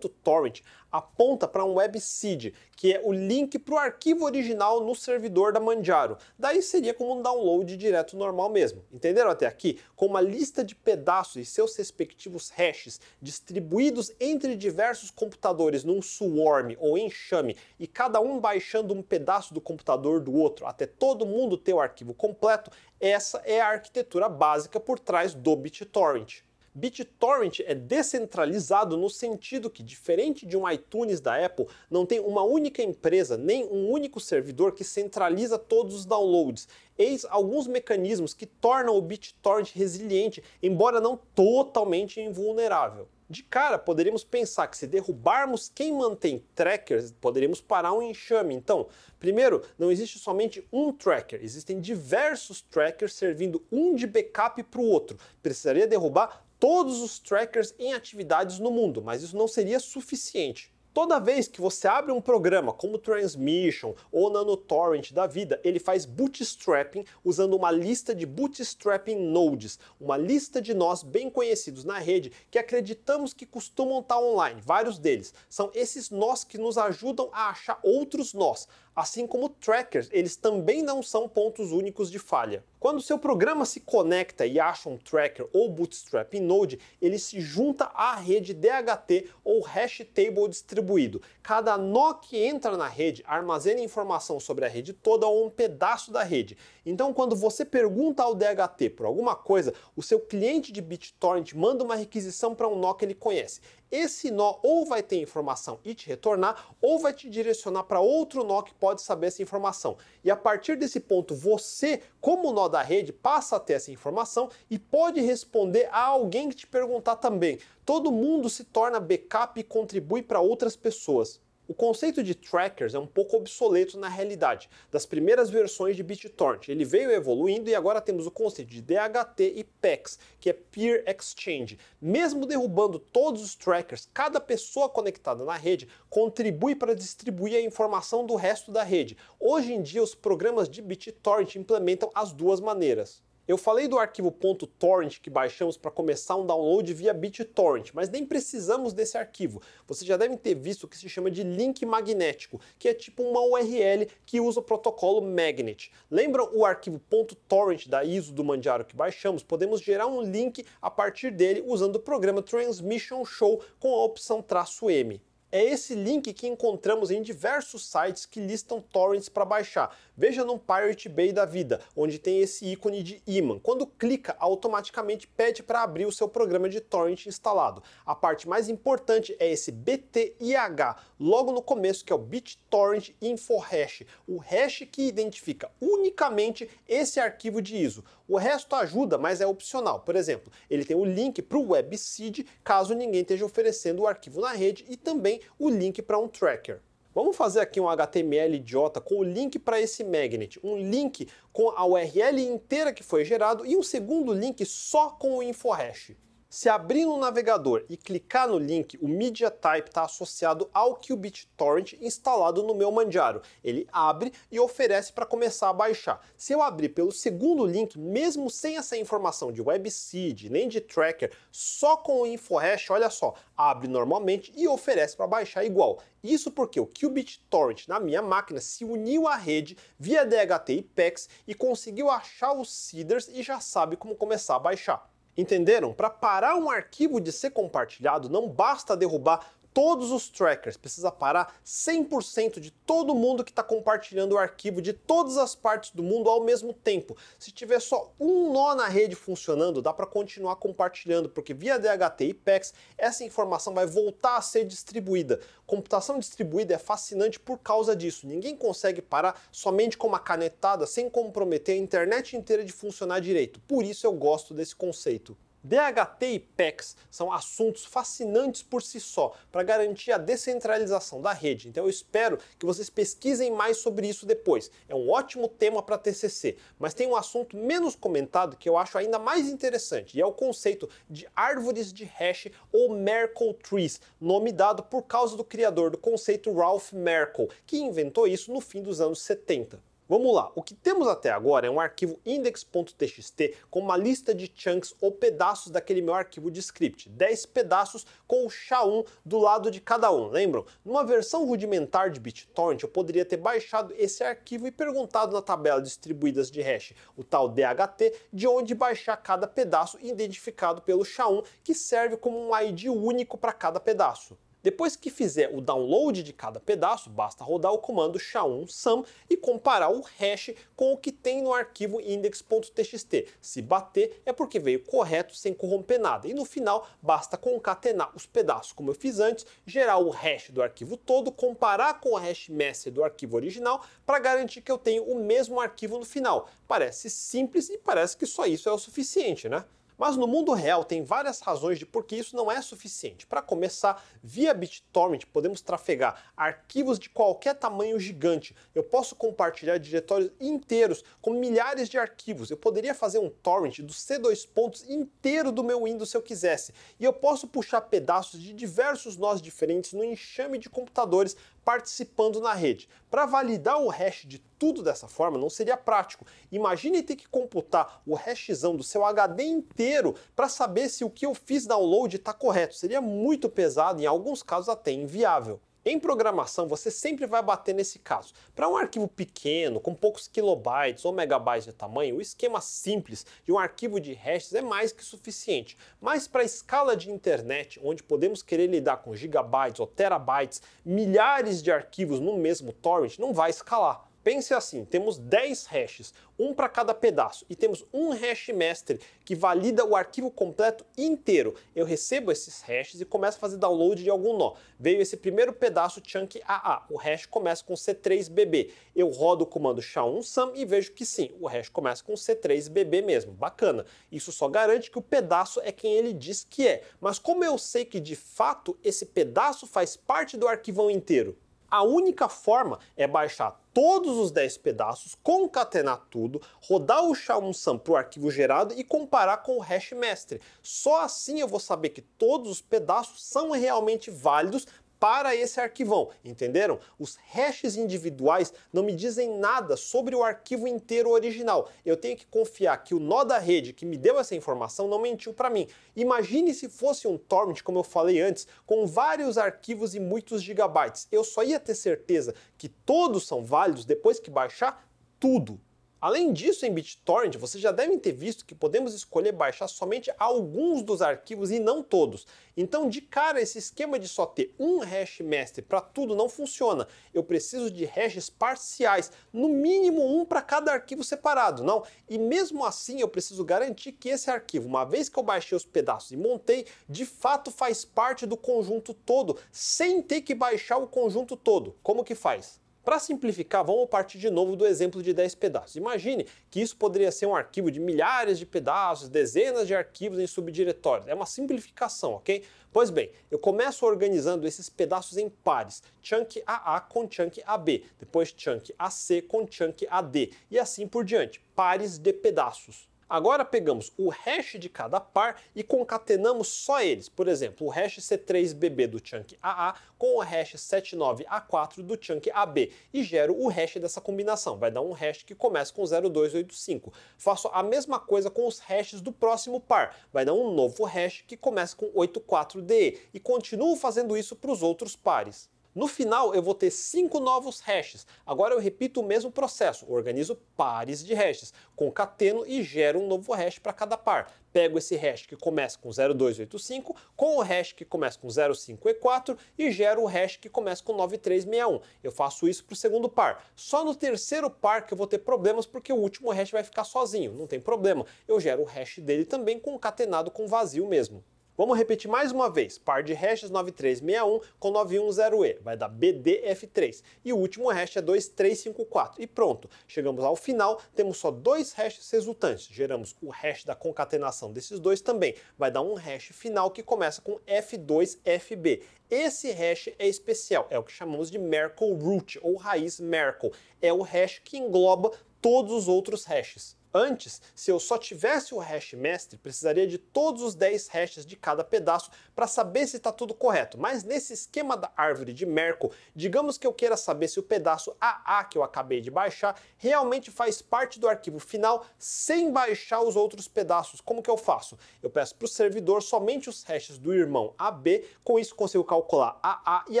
.torrent aponta para um web seed, que é o link para o arquivo original no servidor da Manjaro. Daí seria como um download direto normal mesmo. Entenderam até aqui? Com uma lista de pedaços e seus respectivos hashes distribuídos entre diversos computadores num swarm ou enxame e cada um baixando um pedaço do computador do outro até todo mundo ter o arquivo completo, essa é a arquitetura básica por trás do BitTorrent. BitTorrent é descentralizado no sentido que, diferente de um iTunes da Apple, não tem uma única empresa nem um único servidor que centraliza todos os downloads. Eis alguns mecanismos que tornam o BitTorrent resiliente, embora não totalmente invulnerável. De cara, poderíamos pensar que se derrubarmos quem mantém trackers, poderíamos parar um enxame. Então, primeiro, não existe somente um tracker, existem diversos trackers servindo um de backup para o outro. Precisaria derrubar todos os trackers em atividades no mundo, mas isso não seria suficiente. Toda vez que você abre um programa como Transmission ou NanoTorrent da vida, ele faz bootstrapping usando uma lista de bootstrapping nodes, uma lista de nós bem conhecidos na rede que acreditamos que costumam estar online, vários deles. São esses nós que nos ajudam a achar outros nós, Assim como trackers, eles também não são pontos únicos de falha. Quando seu programa se conecta e acha um tracker ou bootstrap node, ele se junta à rede DHT ou hash table distribuído. Cada nó que entra na rede armazena informação sobre a rede toda ou um pedaço da rede. Então, quando você pergunta ao DHT por alguma coisa, o seu cliente de BitTorrent manda uma requisição para um nó que ele conhece. Esse nó ou vai ter informação e te retornar, ou vai te direcionar para outro nó que pode saber essa informação. E a partir desse ponto, você, como nó da rede, passa a ter essa informação e pode responder a alguém que te perguntar também. Todo mundo se torna backup e contribui para outras pessoas. O conceito de trackers é um pouco obsoleto na realidade. Das primeiras versões de BitTorrent, ele veio evoluindo e agora temos o conceito de DHT e PEX, que é Peer Exchange. Mesmo derrubando todos os trackers, cada pessoa conectada na rede contribui para distribuir a informação do resto da rede. Hoje em dia, os programas de BitTorrent implementam as duas maneiras. Eu falei do arquivo .torrent que baixamos para começar um download via BitTorrent, mas nem precisamos desse arquivo. Vocês já devem ter visto o que se chama de link magnético, que é tipo uma URL que usa o protocolo Magnet. Lembram o arquivo .torrent da ISO do Manjaro que baixamos? Podemos gerar um link a partir dele usando o programa Transmission Show com a opção "-m". É esse link que encontramos em diversos sites que listam torrents para baixar. Veja no Pirate Bay da vida, onde tem esse ícone de imã. Quando clica, automaticamente pede para abrir o seu programa de torrent instalado. A parte mais importante é esse BTIH, logo no começo, que é o BitTorrent Info Hash, o hash que identifica unicamente esse arquivo de ISO. O resto ajuda, mas é opcional. Por exemplo, ele tem o link para o WebSeed, caso ninguém esteja oferecendo o arquivo na rede, e também o link para um tracker. Vamos fazer aqui um HTML idiota com o link para esse magnet, um link com a URL inteira que foi gerado e um segundo link só com o InfoHash. Se abrir no navegador e clicar no link, o Media Type está associado ao Qubit Torrent instalado no meu Manjaro. Ele abre e oferece para começar a baixar. Se eu abrir pelo segundo link, mesmo sem essa informação de WebSeed nem de tracker, só com o InfoHash, olha só, abre normalmente e oferece para baixar igual. Isso porque o Qubit Torrent na minha máquina se uniu à rede via DHT e PEX e conseguiu achar os seeders e já sabe como começar a baixar. Entenderam? Para parar um arquivo de ser compartilhado, não basta derrubar todos os trackers, precisa parar 100% de todo mundo que está compartilhando o arquivo de todas as partes do mundo ao mesmo tempo. Se tiver só um nó na rede funcionando, dá para continuar compartilhando, porque via DHT e PEX essa informação vai voltar a ser distribuída. Computação distribuída é fascinante por causa disso. Ninguém consegue parar somente com uma canetada sem comprometer a internet inteira de funcionar direito. Por isso eu gosto desse conceito. DHT e PEX são assuntos fascinantes por si só, para garantir a descentralização da rede. Então eu espero que vocês pesquisem mais sobre isso depois. É um ótimo tema para TCC, mas tem um assunto menos comentado que eu acho ainda mais interessante, e é o conceito de árvores de hash ou Merkle Trees, nome dado por causa do criador do conceito Ralph Merkle, que inventou isso no fim dos anos 70. Vamos lá, o que temos até agora é um arquivo index.txt com uma lista de chunks ou pedaços daquele meu arquivo de script, 10 pedaços com o SHA-1 do lado de cada um, lembram? Numa versão rudimentar de BitTorrent eu poderia ter baixado esse arquivo e perguntado na tabela distribuídas de hash, o tal DHT, de onde baixar cada pedaço identificado pelo SHA-1, que serve como um ID único para cada pedaço. Depois que fizer o download de cada pedaço, basta rodar o comando sha1sum e comparar o hash com o que tem no arquivo index.txt. Se bater, é porque veio correto sem corromper nada. E no final, basta concatenar os pedaços, como eu fiz antes, gerar o hash do arquivo todo, comparar com o hash master do arquivo original para garantir que eu tenho o mesmo arquivo no final. Parece simples e parece que só isso é o suficiente, né? Mas no mundo real tem várias razões de por que isso não é suficiente. Para começar, via BitTorrent podemos trafegar arquivos de qualquer tamanho gigante. Eu posso compartilhar diretórios inteiros com milhares de arquivos. Eu poderia fazer um torrent do C2 pontos inteiro do meu Windows se eu quisesse. E eu posso puxar pedaços de diversos nós diferentes no enxame de computadores participando na rede. Para validar o hash de tudo dessa forma não seria prático. Imagine ter que computar o hashzão do seu HD inteiro para saber se o que eu fiz download está correto. Seria muito pesado em alguns casos até inviável. Em programação, você sempre vai bater nesse caso. Para um arquivo pequeno, com poucos kilobytes ou megabytes de tamanho, o esquema simples de um arquivo de hashes é mais que suficiente. Mas para a escala de internet, onde podemos querer lidar com gigabytes ou terabytes, milhares de arquivos no mesmo torrent, não vai escalar. Pense assim, temos 10 hashes, um para cada pedaço, e temos um hash master que valida o arquivo completo inteiro. Eu recebo esses hashes e começo a fazer download de algum nó. Veio esse primeiro pedaço chunk AA, o hash começa com C3BB. Eu rodo o comando SHA-1SUM e vejo que sim, o hash começa com C3BB mesmo. Bacana. Isso só garante que o pedaço é quem ele diz que é. Mas como eu sei que de fato esse pedaço faz parte do arquivão inteiro? A única forma é baixar todos os 10 pedaços, concatenar tudo, rodar o SHA-1SUM para o arquivo gerado e comparar com o hash mestre. Só assim eu vou saber que todos os pedaços são realmente válidos para esse arquivão, entenderam? Os hashes individuais não me dizem nada sobre o arquivo inteiro original. Eu tenho que confiar que o nó da rede que me deu essa informação não mentiu para mim. Imagine se fosse um torrent, como eu falei antes, com vários arquivos e muitos gigabytes. Eu só ia ter certeza que todos são válidos depois que baixar tudo. Além disso, em BitTorrent, vocês já devem ter visto que podemos escolher baixar somente alguns dos arquivos e não todos. Então, de cara, esse esquema de só ter um hash master para tudo não funciona. Eu preciso de hashes parciais, no mínimo um para cada arquivo separado, não? E mesmo assim, eu preciso garantir que esse arquivo, uma vez que eu baixei os pedaços e montei, de fato faz parte do conjunto todo, sem ter que baixar o conjunto todo. Como que faz? Para simplificar, vamos partir de novo do exemplo de 10 pedaços. Imagine que isso poderia ser um arquivo de milhares de pedaços, dezenas de arquivos em subdiretórios. É uma simplificação, ok? Pois bem, eu começo organizando esses pedaços em pares, chunk AA com chunk AB, depois chunk AC com chunk AD e assim por diante, pares de pedaços. Agora pegamos o hash de cada par e concatenamos só eles. Por exemplo, o hash C3BB do chunk AA com o hash 79A4 do chunk AB e gero o hash dessa combinação. Vai dar um hash que começa com 0285. Faço a mesma coisa com os hashes do próximo par. Vai dar um novo hash que começa com 84DE e continuo fazendo isso para os outros pares. No final, eu vou ter cinco novos hashes. Agora eu repito o mesmo processo, organizo pares de hashes, concateno e gero um novo hash para cada par. Pego esse hash que começa com 0285 com o hash que começa com 05E4 e gero o hash que começa com 9361. Eu faço isso para o segundo par. Só no terceiro par que eu vou ter problemas porque o último hash vai ficar sozinho. Não tem problema. Eu gero o hash dele também concatenado com vazio mesmo. Vamos repetir mais uma vez. Par de hashes 9361 com 910E. Vai dar BDF3. E o último hash é 2354. E pronto. Chegamos ao final, temos só dois hashes resultantes. Geramos o hash da concatenação desses dois também. Vai dar um hash final que começa com F2FB. Esse hash é especial, é o que chamamos de Merkle Root ou raiz Merkle. É o hash que engloba todos os outros hashes. Antes, se eu só tivesse o hash mestre, precisaria de todos os 10 hashes de cada pedaço para saber se está tudo correto. Mas nesse esquema da árvore de Merkle, digamos que eu queira saber se o pedaço AA que eu acabei de baixar realmente faz parte do arquivo final sem baixar os outros pedaços. Como que eu faço? Eu peço para o servidor somente os hashes do irmão AB, com isso consigo calcular AA e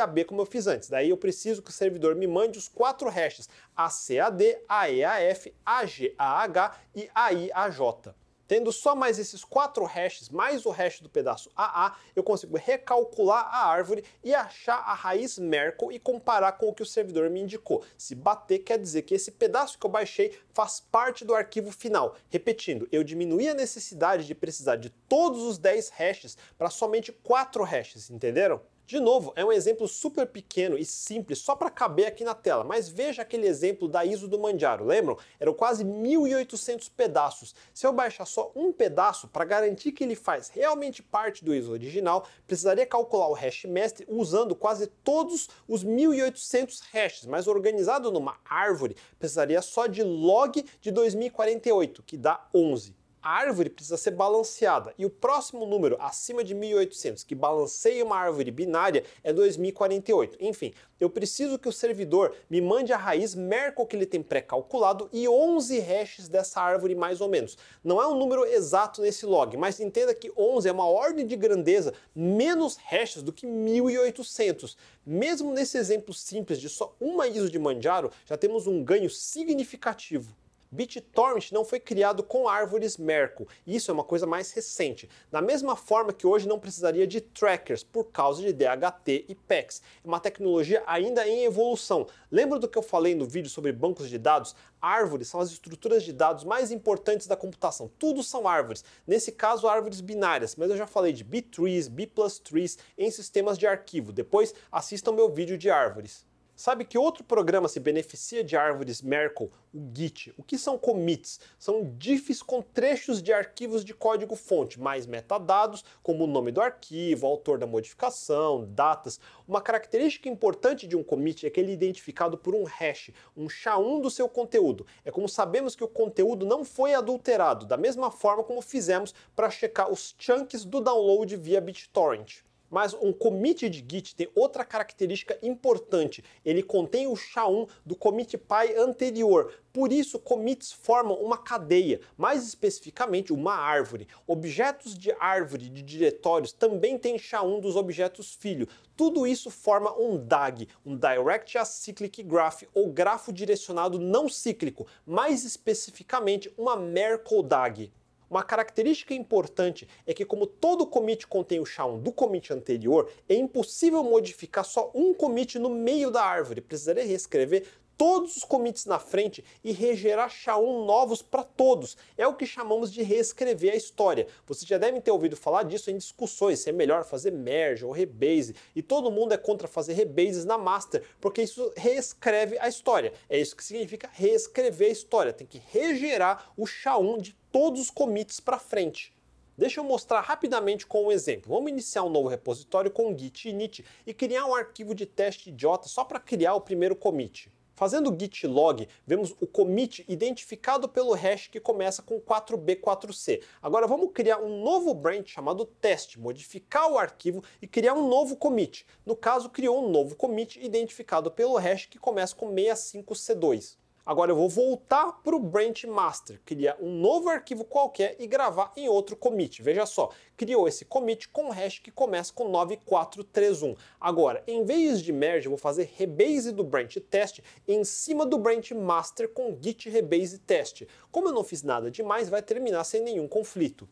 AB como eu fiz antes. Daí eu preciso que o servidor me mande os quatro hashes ACAD, AEAF, AGAH e AIAJ. Tendo só mais esses quatro hashes, mais o hash do pedaço AA, eu consigo recalcular a árvore e achar a raiz Merkle e comparar com o que o servidor me indicou. Se bater, quer dizer que esse pedaço que eu baixei faz parte do arquivo final. Repetindo, eu diminuí a necessidade de precisar de todos os 10 hashes para somente 4 hashes, entenderam? De novo, é um exemplo super pequeno e simples, só para caber aqui na tela, mas veja aquele exemplo da ISO do Manjaro, lembram? Eram quase 1.800 pedaços. Se eu baixar só um pedaço, para garantir que ele faz realmente parte do ISO original, precisaria calcular o hash mestre usando quase todos os 1.800 hashes, mas organizado numa árvore, precisaria só de log de 2048, que dá 11 a árvore precisa ser balanceada e o próximo número acima de 1800 que balanceia uma árvore binária é 2048. Enfim, eu preciso que o servidor me mande a raiz Merkle que ele tem pré-calculado e 11 hashes dessa árvore mais ou menos. Não é um número exato nesse log, mas entenda que 11 é uma ordem de grandeza menos hashes do que 1800. Mesmo nesse exemplo simples de só uma ISO de Manjaro, já temos um ganho significativo. BitTorrent não foi criado com árvores Merkle, isso é uma coisa mais recente. Da mesma forma que hoje não precisaria de trackers por causa de DHT e PEX. É uma tecnologia ainda em evolução. Lembra do que eu falei no vídeo sobre bancos de dados? Árvores são as estruturas de dados mais importantes da computação. Tudo são árvores. Nesse caso, árvores binárias, mas eu já falei de B-trees, B+trees em sistemas de arquivo. Depois assistam meu vídeo de árvores. Sabe que outro programa se beneficia de árvores Merkle? O Git. O que são commits? São diffs com trechos de arquivos de código-fonte, mais metadados, como o nome do arquivo, autor da modificação, datas. Uma característica importante de um commit é que ele é identificado por um hash, um SHA-1 do seu conteúdo. É como sabemos que o conteúdo não foi adulterado, da mesma forma como fizemos para checar os chunks do download via BitTorrent. Mas um commit de Git tem outra característica importante. Ele contém o SHA-1 do commit pai anterior. Por isso, commits formam uma cadeia, mais especificamente uma árvore. Objetos de árvore de diretórios também têm SHA-1 dos objetos filho. Tudo isso forma um DAG, um Direct Acyclic Graph, ou grafo direcionado não cíclico, mais especificamente uma Merkle DAG. Uma característica importante é que como todo commit contém o SHA-1 do commit anterior, é impossível modificar só um commit no meio da árvore. Precisaria reescrever todos os commits na frente e regerar SHA-1 novos para todos. É o que chamamos de reescrever a história. Vocês já devem ter ouvido falar disso em discussões, se é melhor fazer merge ou rebase, e todo mundo é contra fazer rebases na master, porque isso reescreve a história. É isso que significa reescrever a história, tem que regerar o SHA-1 de todos os commits para frente. Deixa eu mostrar rapidamente com um exemplo. Vamos iniciar um novo repositório com git init e criar um arquivo de teste idiota só para criar o primeiro commit. Fazendo git log, vemos o commit identificado pelo hash que começa com 4b4c. Agora vamos criar um novo branch chamado teste, modificar o arquivo e criar um novo commit. No caso, criou um novo commit identificado pelo hash que começa com 65c2. Agora eu vou voltar para o branch master, criar um novo arquivo qualquer e gravar em outro commit. Veja só, criou esse commit com hash que começa com 9431. Agora, em vez de merge, eu vou fazer rebase do branch test em cima do branch master com git rebase test. Como eu não fiz nada demais, vai terminar sem nenhum conflito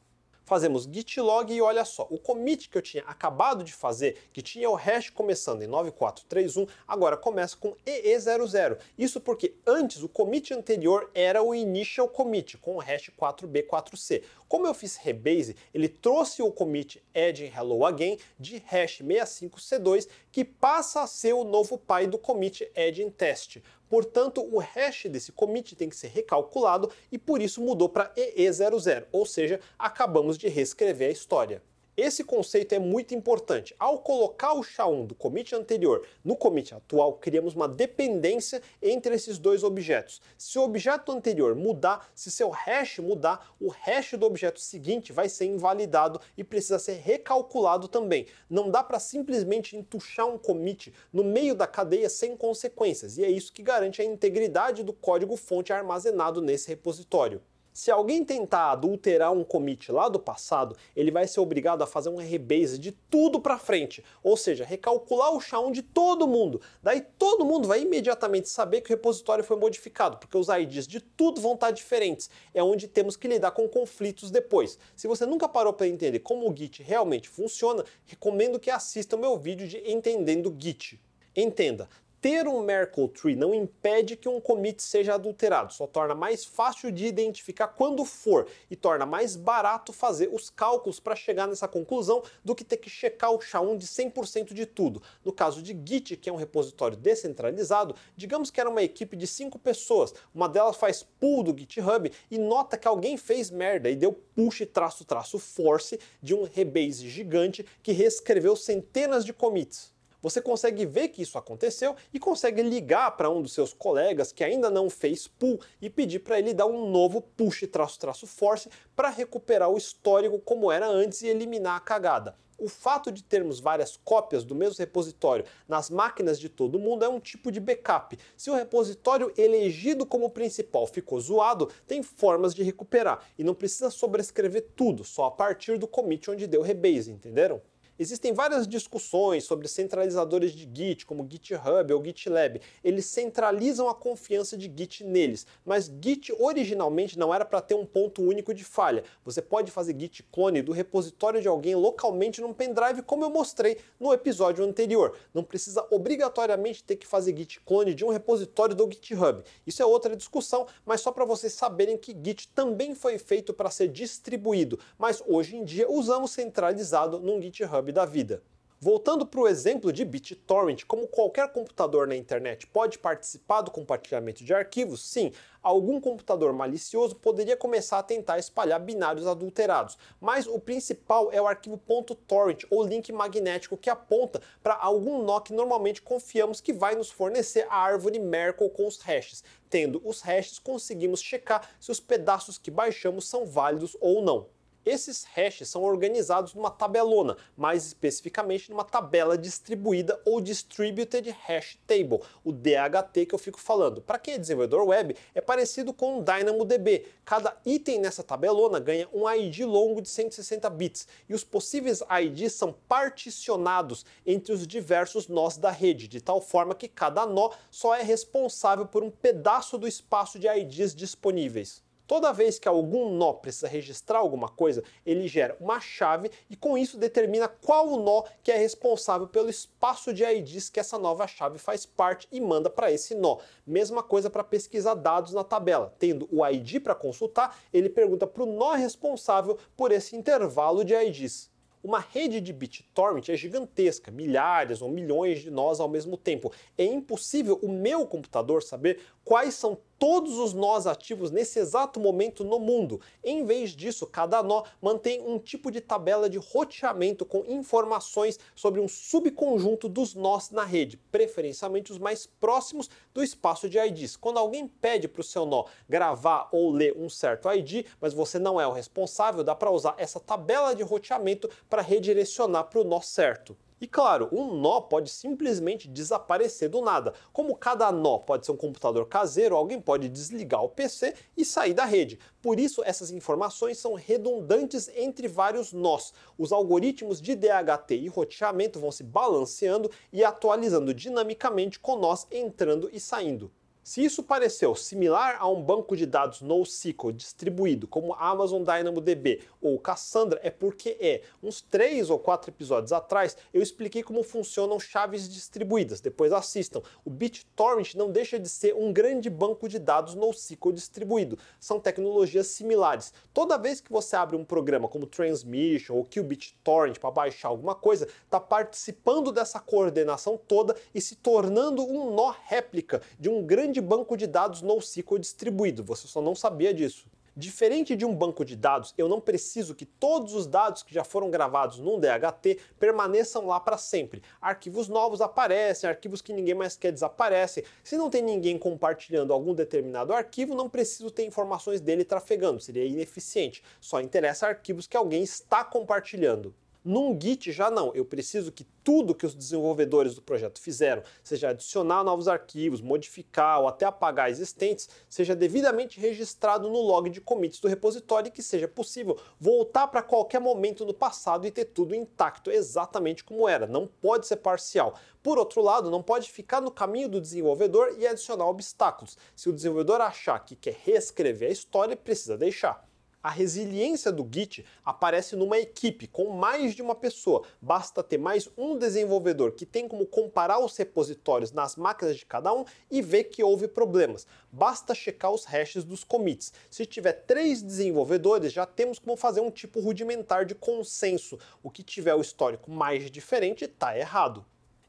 fazemos git log e olha só, o commit que eu tinha acabado de fazer, que tinha o hash começando em 9431, agora começa com EE00. Isso porque antes o commit anterior era o initial commit com o hash 4B4C. Como eu fiz rebase, ele trouxe o commit add hello again de hash 65C2 que passa a ser o novo pai do commit add test. Portanto, o hash desse commit tem que ser recalculado e por isso mudou para EE00, ou seja, acabamos de reescrever a história. Esse conceito é muito importante. Ao colocar o SHA-1 do commit anterior no commit atual, criamos uma dependência entre esses dois objetos. Se o objeto anterior mudar, se seu hash mudar, o hash do objeto seguinte vai ser invalidado e precisa ser recalculado também. Não dá para simplesmente entuchar um commit no meio da cadeia sem consequências, e é isso que garante a integridade do código fonte armazenado nesse repositório. Se alguém tentar adulterar um commit lá do passado, ele vai ser obrigado a fazer um rebase de tudo para frente, ou seja, recalcular o SHA-1 de todo mundo. Daí todo mundo vai imediatamente saber que o repositório foi modificado, porque os IDs de tudo vão estar diferentes. É onde temos que lidar com conflitos depois. Se você nunca parou para entender como o Git realmente funciona, recomendo que assista o meu vídeo de Entendendo Git. Entenda, ter um Merkle Tree não impede que um commit seja adulterado, só torna mais fácil de identificar quando for e torna mais barato fazer os cálculos para chegar nessa conclusão do que ter que checar o SHA-1 de 100% de tudo. No caso de Git, que é um repositório descentralizado, digamos que era uma equipe de 5 pessoas, uma delas faz pull do GitHub e nota que alguém fez merda e deu push traço traço force de um rebase gigante que reescreveu centenas de commits você consegue ver que isso aconteceu e consegue ligar para um dos seus colegas que ainda não fez pull e pedir para ele dar um novo push traço traço force para recuperar o histórico como era antes e eliminar a cagada. O fato de termos várias cópias do mesmo repositório nas máquinas de todo mundo é um tipo de backup. Se o repositório elegido como principal ficou zoado, tem formas de recuperar e não precisa sobrescrever tudo, só a partir do commit onde deu rebase, entenderam? Existem várias discussões sobre centralizadores de Git, como GitHub ou GitLab. Eles centralizam a confiança de Git neles, mas Git originalmente não era para ter um ponto único de falha. Você pode fazer Git clone do repositório de alguém localmente num pendrive, como eu mostrei no episódio anterior. Não precisa obrigatoriamente ter que fazer Git clone de um repositório do GitHub. Isso é outra discussão, mas só para vocês saberem que Git também foi feito para ser distribuído, mas hoje em dia usamos centralizado num GitHub da vida. Voltando para o exemplo de BitTorrent, como qualquer computador na internet pode participar do compartilhamento de arquivos, sim, algum computador malicioso poderia começar a tentar espalhar binários adulterados, mas o principal é o arquivo .torrent ou link magnético que aponta para algum nó que normalmente confiamos que vai nos fornecer a árvore Merkle com os hashes. Tendo os hashes, conseguimos checar se os pedaços que baixamos são válidos ou não. Esses hashes são organizados numa tabelona, mais especificamente numa tabela distribuída ou Distributed Hash Table, o DHT que eu fico falando. Para quem é desenvolvedor web, é parecido com o DynamoDB. Cada item nessa tabelona ganha um ID longo de 160 bits e os possíveis IDs são particionados entre os diversos nós da rede, de tal forma que cada nó só é responsável por um pedaço do espaço de IDs disponíveis. Toda vez que algum nó precisa registrar alguma coisa, ele gera uma chave e com isso determina qual o nó que é responsável pelo espaço de IDs que essa nova chave faz parte e manda para esse nó. Mesma coisa para pesquisar dados na tabela. Tendo o ID para consultar, ele pergunta para o nó responsável por esse intervalo de IDs. Uma rede de BitTorrent é gigantesca, milhares ou milhões de nós ao mesmo tempo. É impossível o meu computador saber quais são todos os nós ativos nesse exato momento no mundo. Em vez disso, cada nó mantém um tipo de tabela de roteamento com informações sobre um subconjunto dos nós na rede, preferencialmente os mais próximos do espaço de IDs. Quando alguém pede para o seu nó gravar ou ler um certo ID, mas você não é o responsável, dá para usar essa tabela de roteamento para redirecionar para o nó certo. E claro, um nó pode simplesmente desaparecer do nada. Como cada nó pode ser um computador caseiro, alguém pode desligar o PC e sair da rede. Por isso, essas informações são redundantes entre vários nós. Os algoritmos de DHT e roteamento vão se balanceando e atualizando dinamicamente com nós entrando e saindo. Se isso pareceu similar a um banco de dados NoSQL distribuído como Amazon DynamoDB ou Cassandra, é porque é. Uns três ou quatro episódios atrás eu expliquei como funcionam chaves distribuídas. Depois assistam. O BitTorrent não deixa de ser um grande banco de dados NoSQL distribuído. São tecnologias similares. Toda vez que você abre um programa como Transmission ou que o BitTorrent para baixar alguma coisa, está participando dessa coordenação toda e se tornando um nó réplica de um grande grande banco de dados NoSQL distribuído, você só não sabia disso. Diferente de um banco de dados, eu não preciso que todos os dados que já foram gravados num DHT permaneçam lá para sempre. Arquivos novos aparecem, arquivos que ninguém mais quer desaparecem. Se não tem ninguém compartilhando algum determinado arquivo, não preciso ter informações dele trafegando, seria ineficiente. Só interessa arquivos que alguém está compartilhando. Num Git já não, eu preciso que tudo que os desenvolvedores do projeto fizeram, seja adicionar novos arquivos, modificar ou até apagar existentes, seja devidamente registrado no log de commits do repositório e que seja possível voltar para qualquer momento no passado e ter tudo intacto, exatamente como era. Não pode ser parcial. Por outro lado, não pode ficar no caminho do desenvolvedor e adicionar obstáculos. Se o desenvolvedor achar que quer reescrever a história, precisa deixar. A resiliência do Git aparece numa equipe com mais de uma pessoa. Basta ter mais um desenvolvedor que tem como comparar os repositórios nas máquinas de cada um e ver que houve problemas. Basta checar os hashes dos commits. Se tiver três desenvolvedores, já temos como fazer um tipo rudimentar de consenso. O que tiver o histórico mais diferente está errado.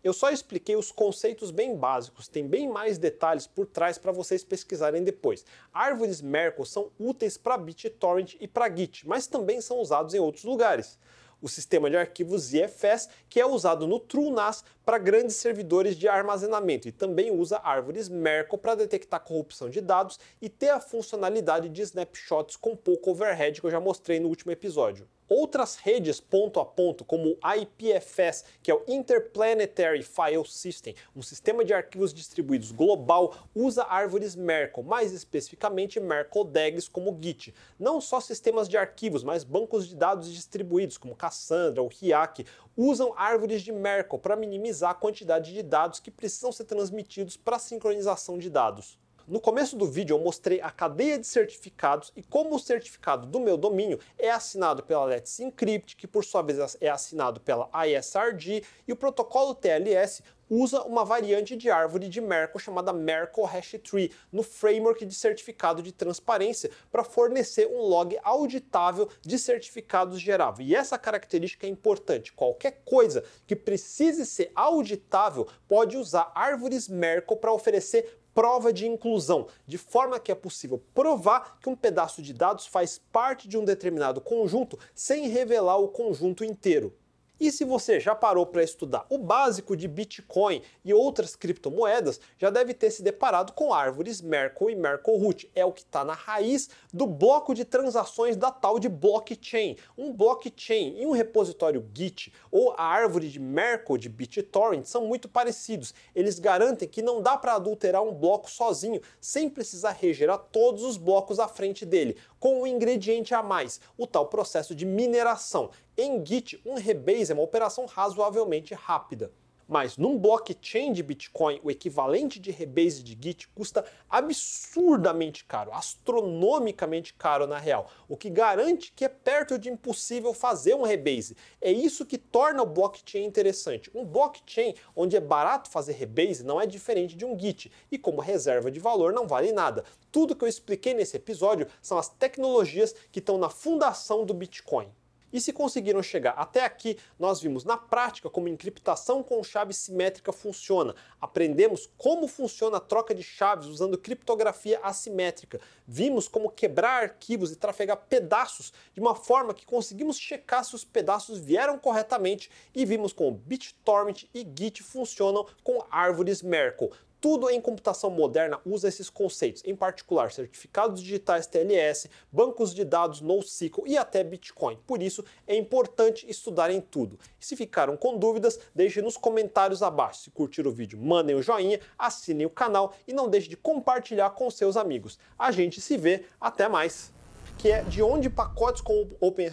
Eu só expliquei os conceitos bem básicos, tem bem mais detalhes por trás para vocês pesquisarem depois. Árvores Merkle são úteis para BitTorrent e para Git, mas também são usados em outros lugares o sistema de arquivos ZFS, que é usado no TrueNAS para grandes servidores de armazenamento e também usa árvores Merkle para detectar corrupção de dados e ter a funcionalidade de snapshots com pouco overhead que eu já mostrei no último episódio. Outras redes ponto a ponto, como o IPFS, que é o Interplanetary File System, um sistema de arquivos distribuídos global, usa árvores Merkle, mais especificamente Merkle DAGs como Git. Não só sistemas de arquivos, mas bancos de dados distribuídos, como Cassandra ou Riak, usam árvores de Merkle para minimizar a quantidade de dados que precisam ser transmitidos para sincronização de dados. No começo do vídeo eu mostrei a cadeia de certificados e como o certificado do meu domínio é assinado pela Let's Encrypt, que por sua vez é assinado pela ISRG, e o protocolo TLS usa uma variante de árvore de Merkle chamada Merkle Hash Tree no framework de certificado de transparência para fornecer um log auditável de certificados gerável. E essa característica é importante. Qualquer coisa que precise ser auditável pode usar árvores Merkle para oferecer prova de inclusão, de forma que é possível provar que um pedaço de dados faz parte de um determinado conjunto sem revelar o conjunto inteiro. E se você já parou para estudar o básico de Bitcoin e outras criptomoedas, já deve ter se deparado com árvores Merkle e Merkle-Root. É o que está na raiz do bloco de transações da tal de blockchain. Um blockchain e um repositório Git ou a árvore de Merkle de BitTorrent são muito parecidos. Eles garantem que não dá para adulterar um bloco sozinho, sem precisar regerar todos os blocos à frente dele, com um ingrediente a mais, o tal processo de mineração. Em Git, um rebase é uma operação razoavelmente rápida. Mas num blockchain de Bitcoin, o equivalente de rebase de Git custa absurdamente caro, astronomicamente caro na real, o que garante que é perto de impossível fazer um rebase. É isso que torna o blockchain interessante. Um blockchain onde é barato fazer rebase não é diferente de um Git, e como reserva de valor não vale nada. Tudo que eu expliquei nesse episódio são as tecnologias que estão na fundação do Bitcoin. E se conseguiram chegar até aqui, nós vimos na prática como encriptação com chave simétrica funciona. Aprendemos como funciona a troca de chaves usando criptografia assimétrica. Vimos como quebrar arquivos e trafegar pedaços de uma forma que conseguimos checar se os pedaços vieram corretamente e vimos como BitTorrent e Git funcionam com árvores Merkle. Tudo em computação moderna usa esses conceitos, em particular certificados digitais TLS, bancos de dados NoSQL e até Bitcoin. Por isso, é importante estudarem tudo. E se ficaram com dúvidas, deixem nos comentários abaixo. Se curtiram o vídeo, mandem o um joinha, assinem o canal e não deixe de compartilhar com seus amigos. A gente se vê, até mais. Que é de onde pacotes com Open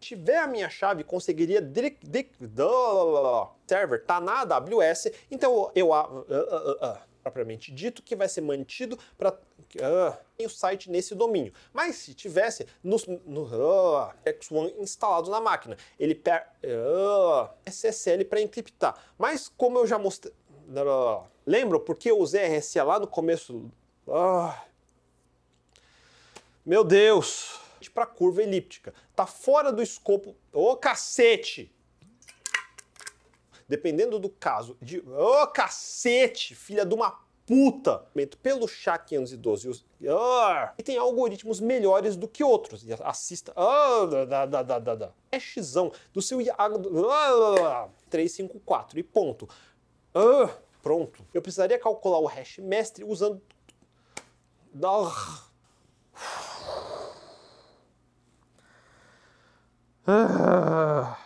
tiver a minha chave, conseguiria server tá na AWS, então eu uh, uh, uh, propriamente dito que vai ser mantido para o site nesse domínio. Mas se tivesse no, no X1 instalado na máquina, ele per SSL para encriptar. Mas como eu já mostrei, lembra porque eu usei RSA lá no começo? Meu Deus! Para curva elíptica. Tá fora do escopo. Ô cacete! Dependendo do caso de. Ô cacete, filha de uma puta! Pelo SHA-512 e tem algoritmos melhores do que outros. E assista. da, da, da, da, da. Hashzão do seu 354 e ponto. pronto. Eu precisaria calcular o hash mestre usando. Ah.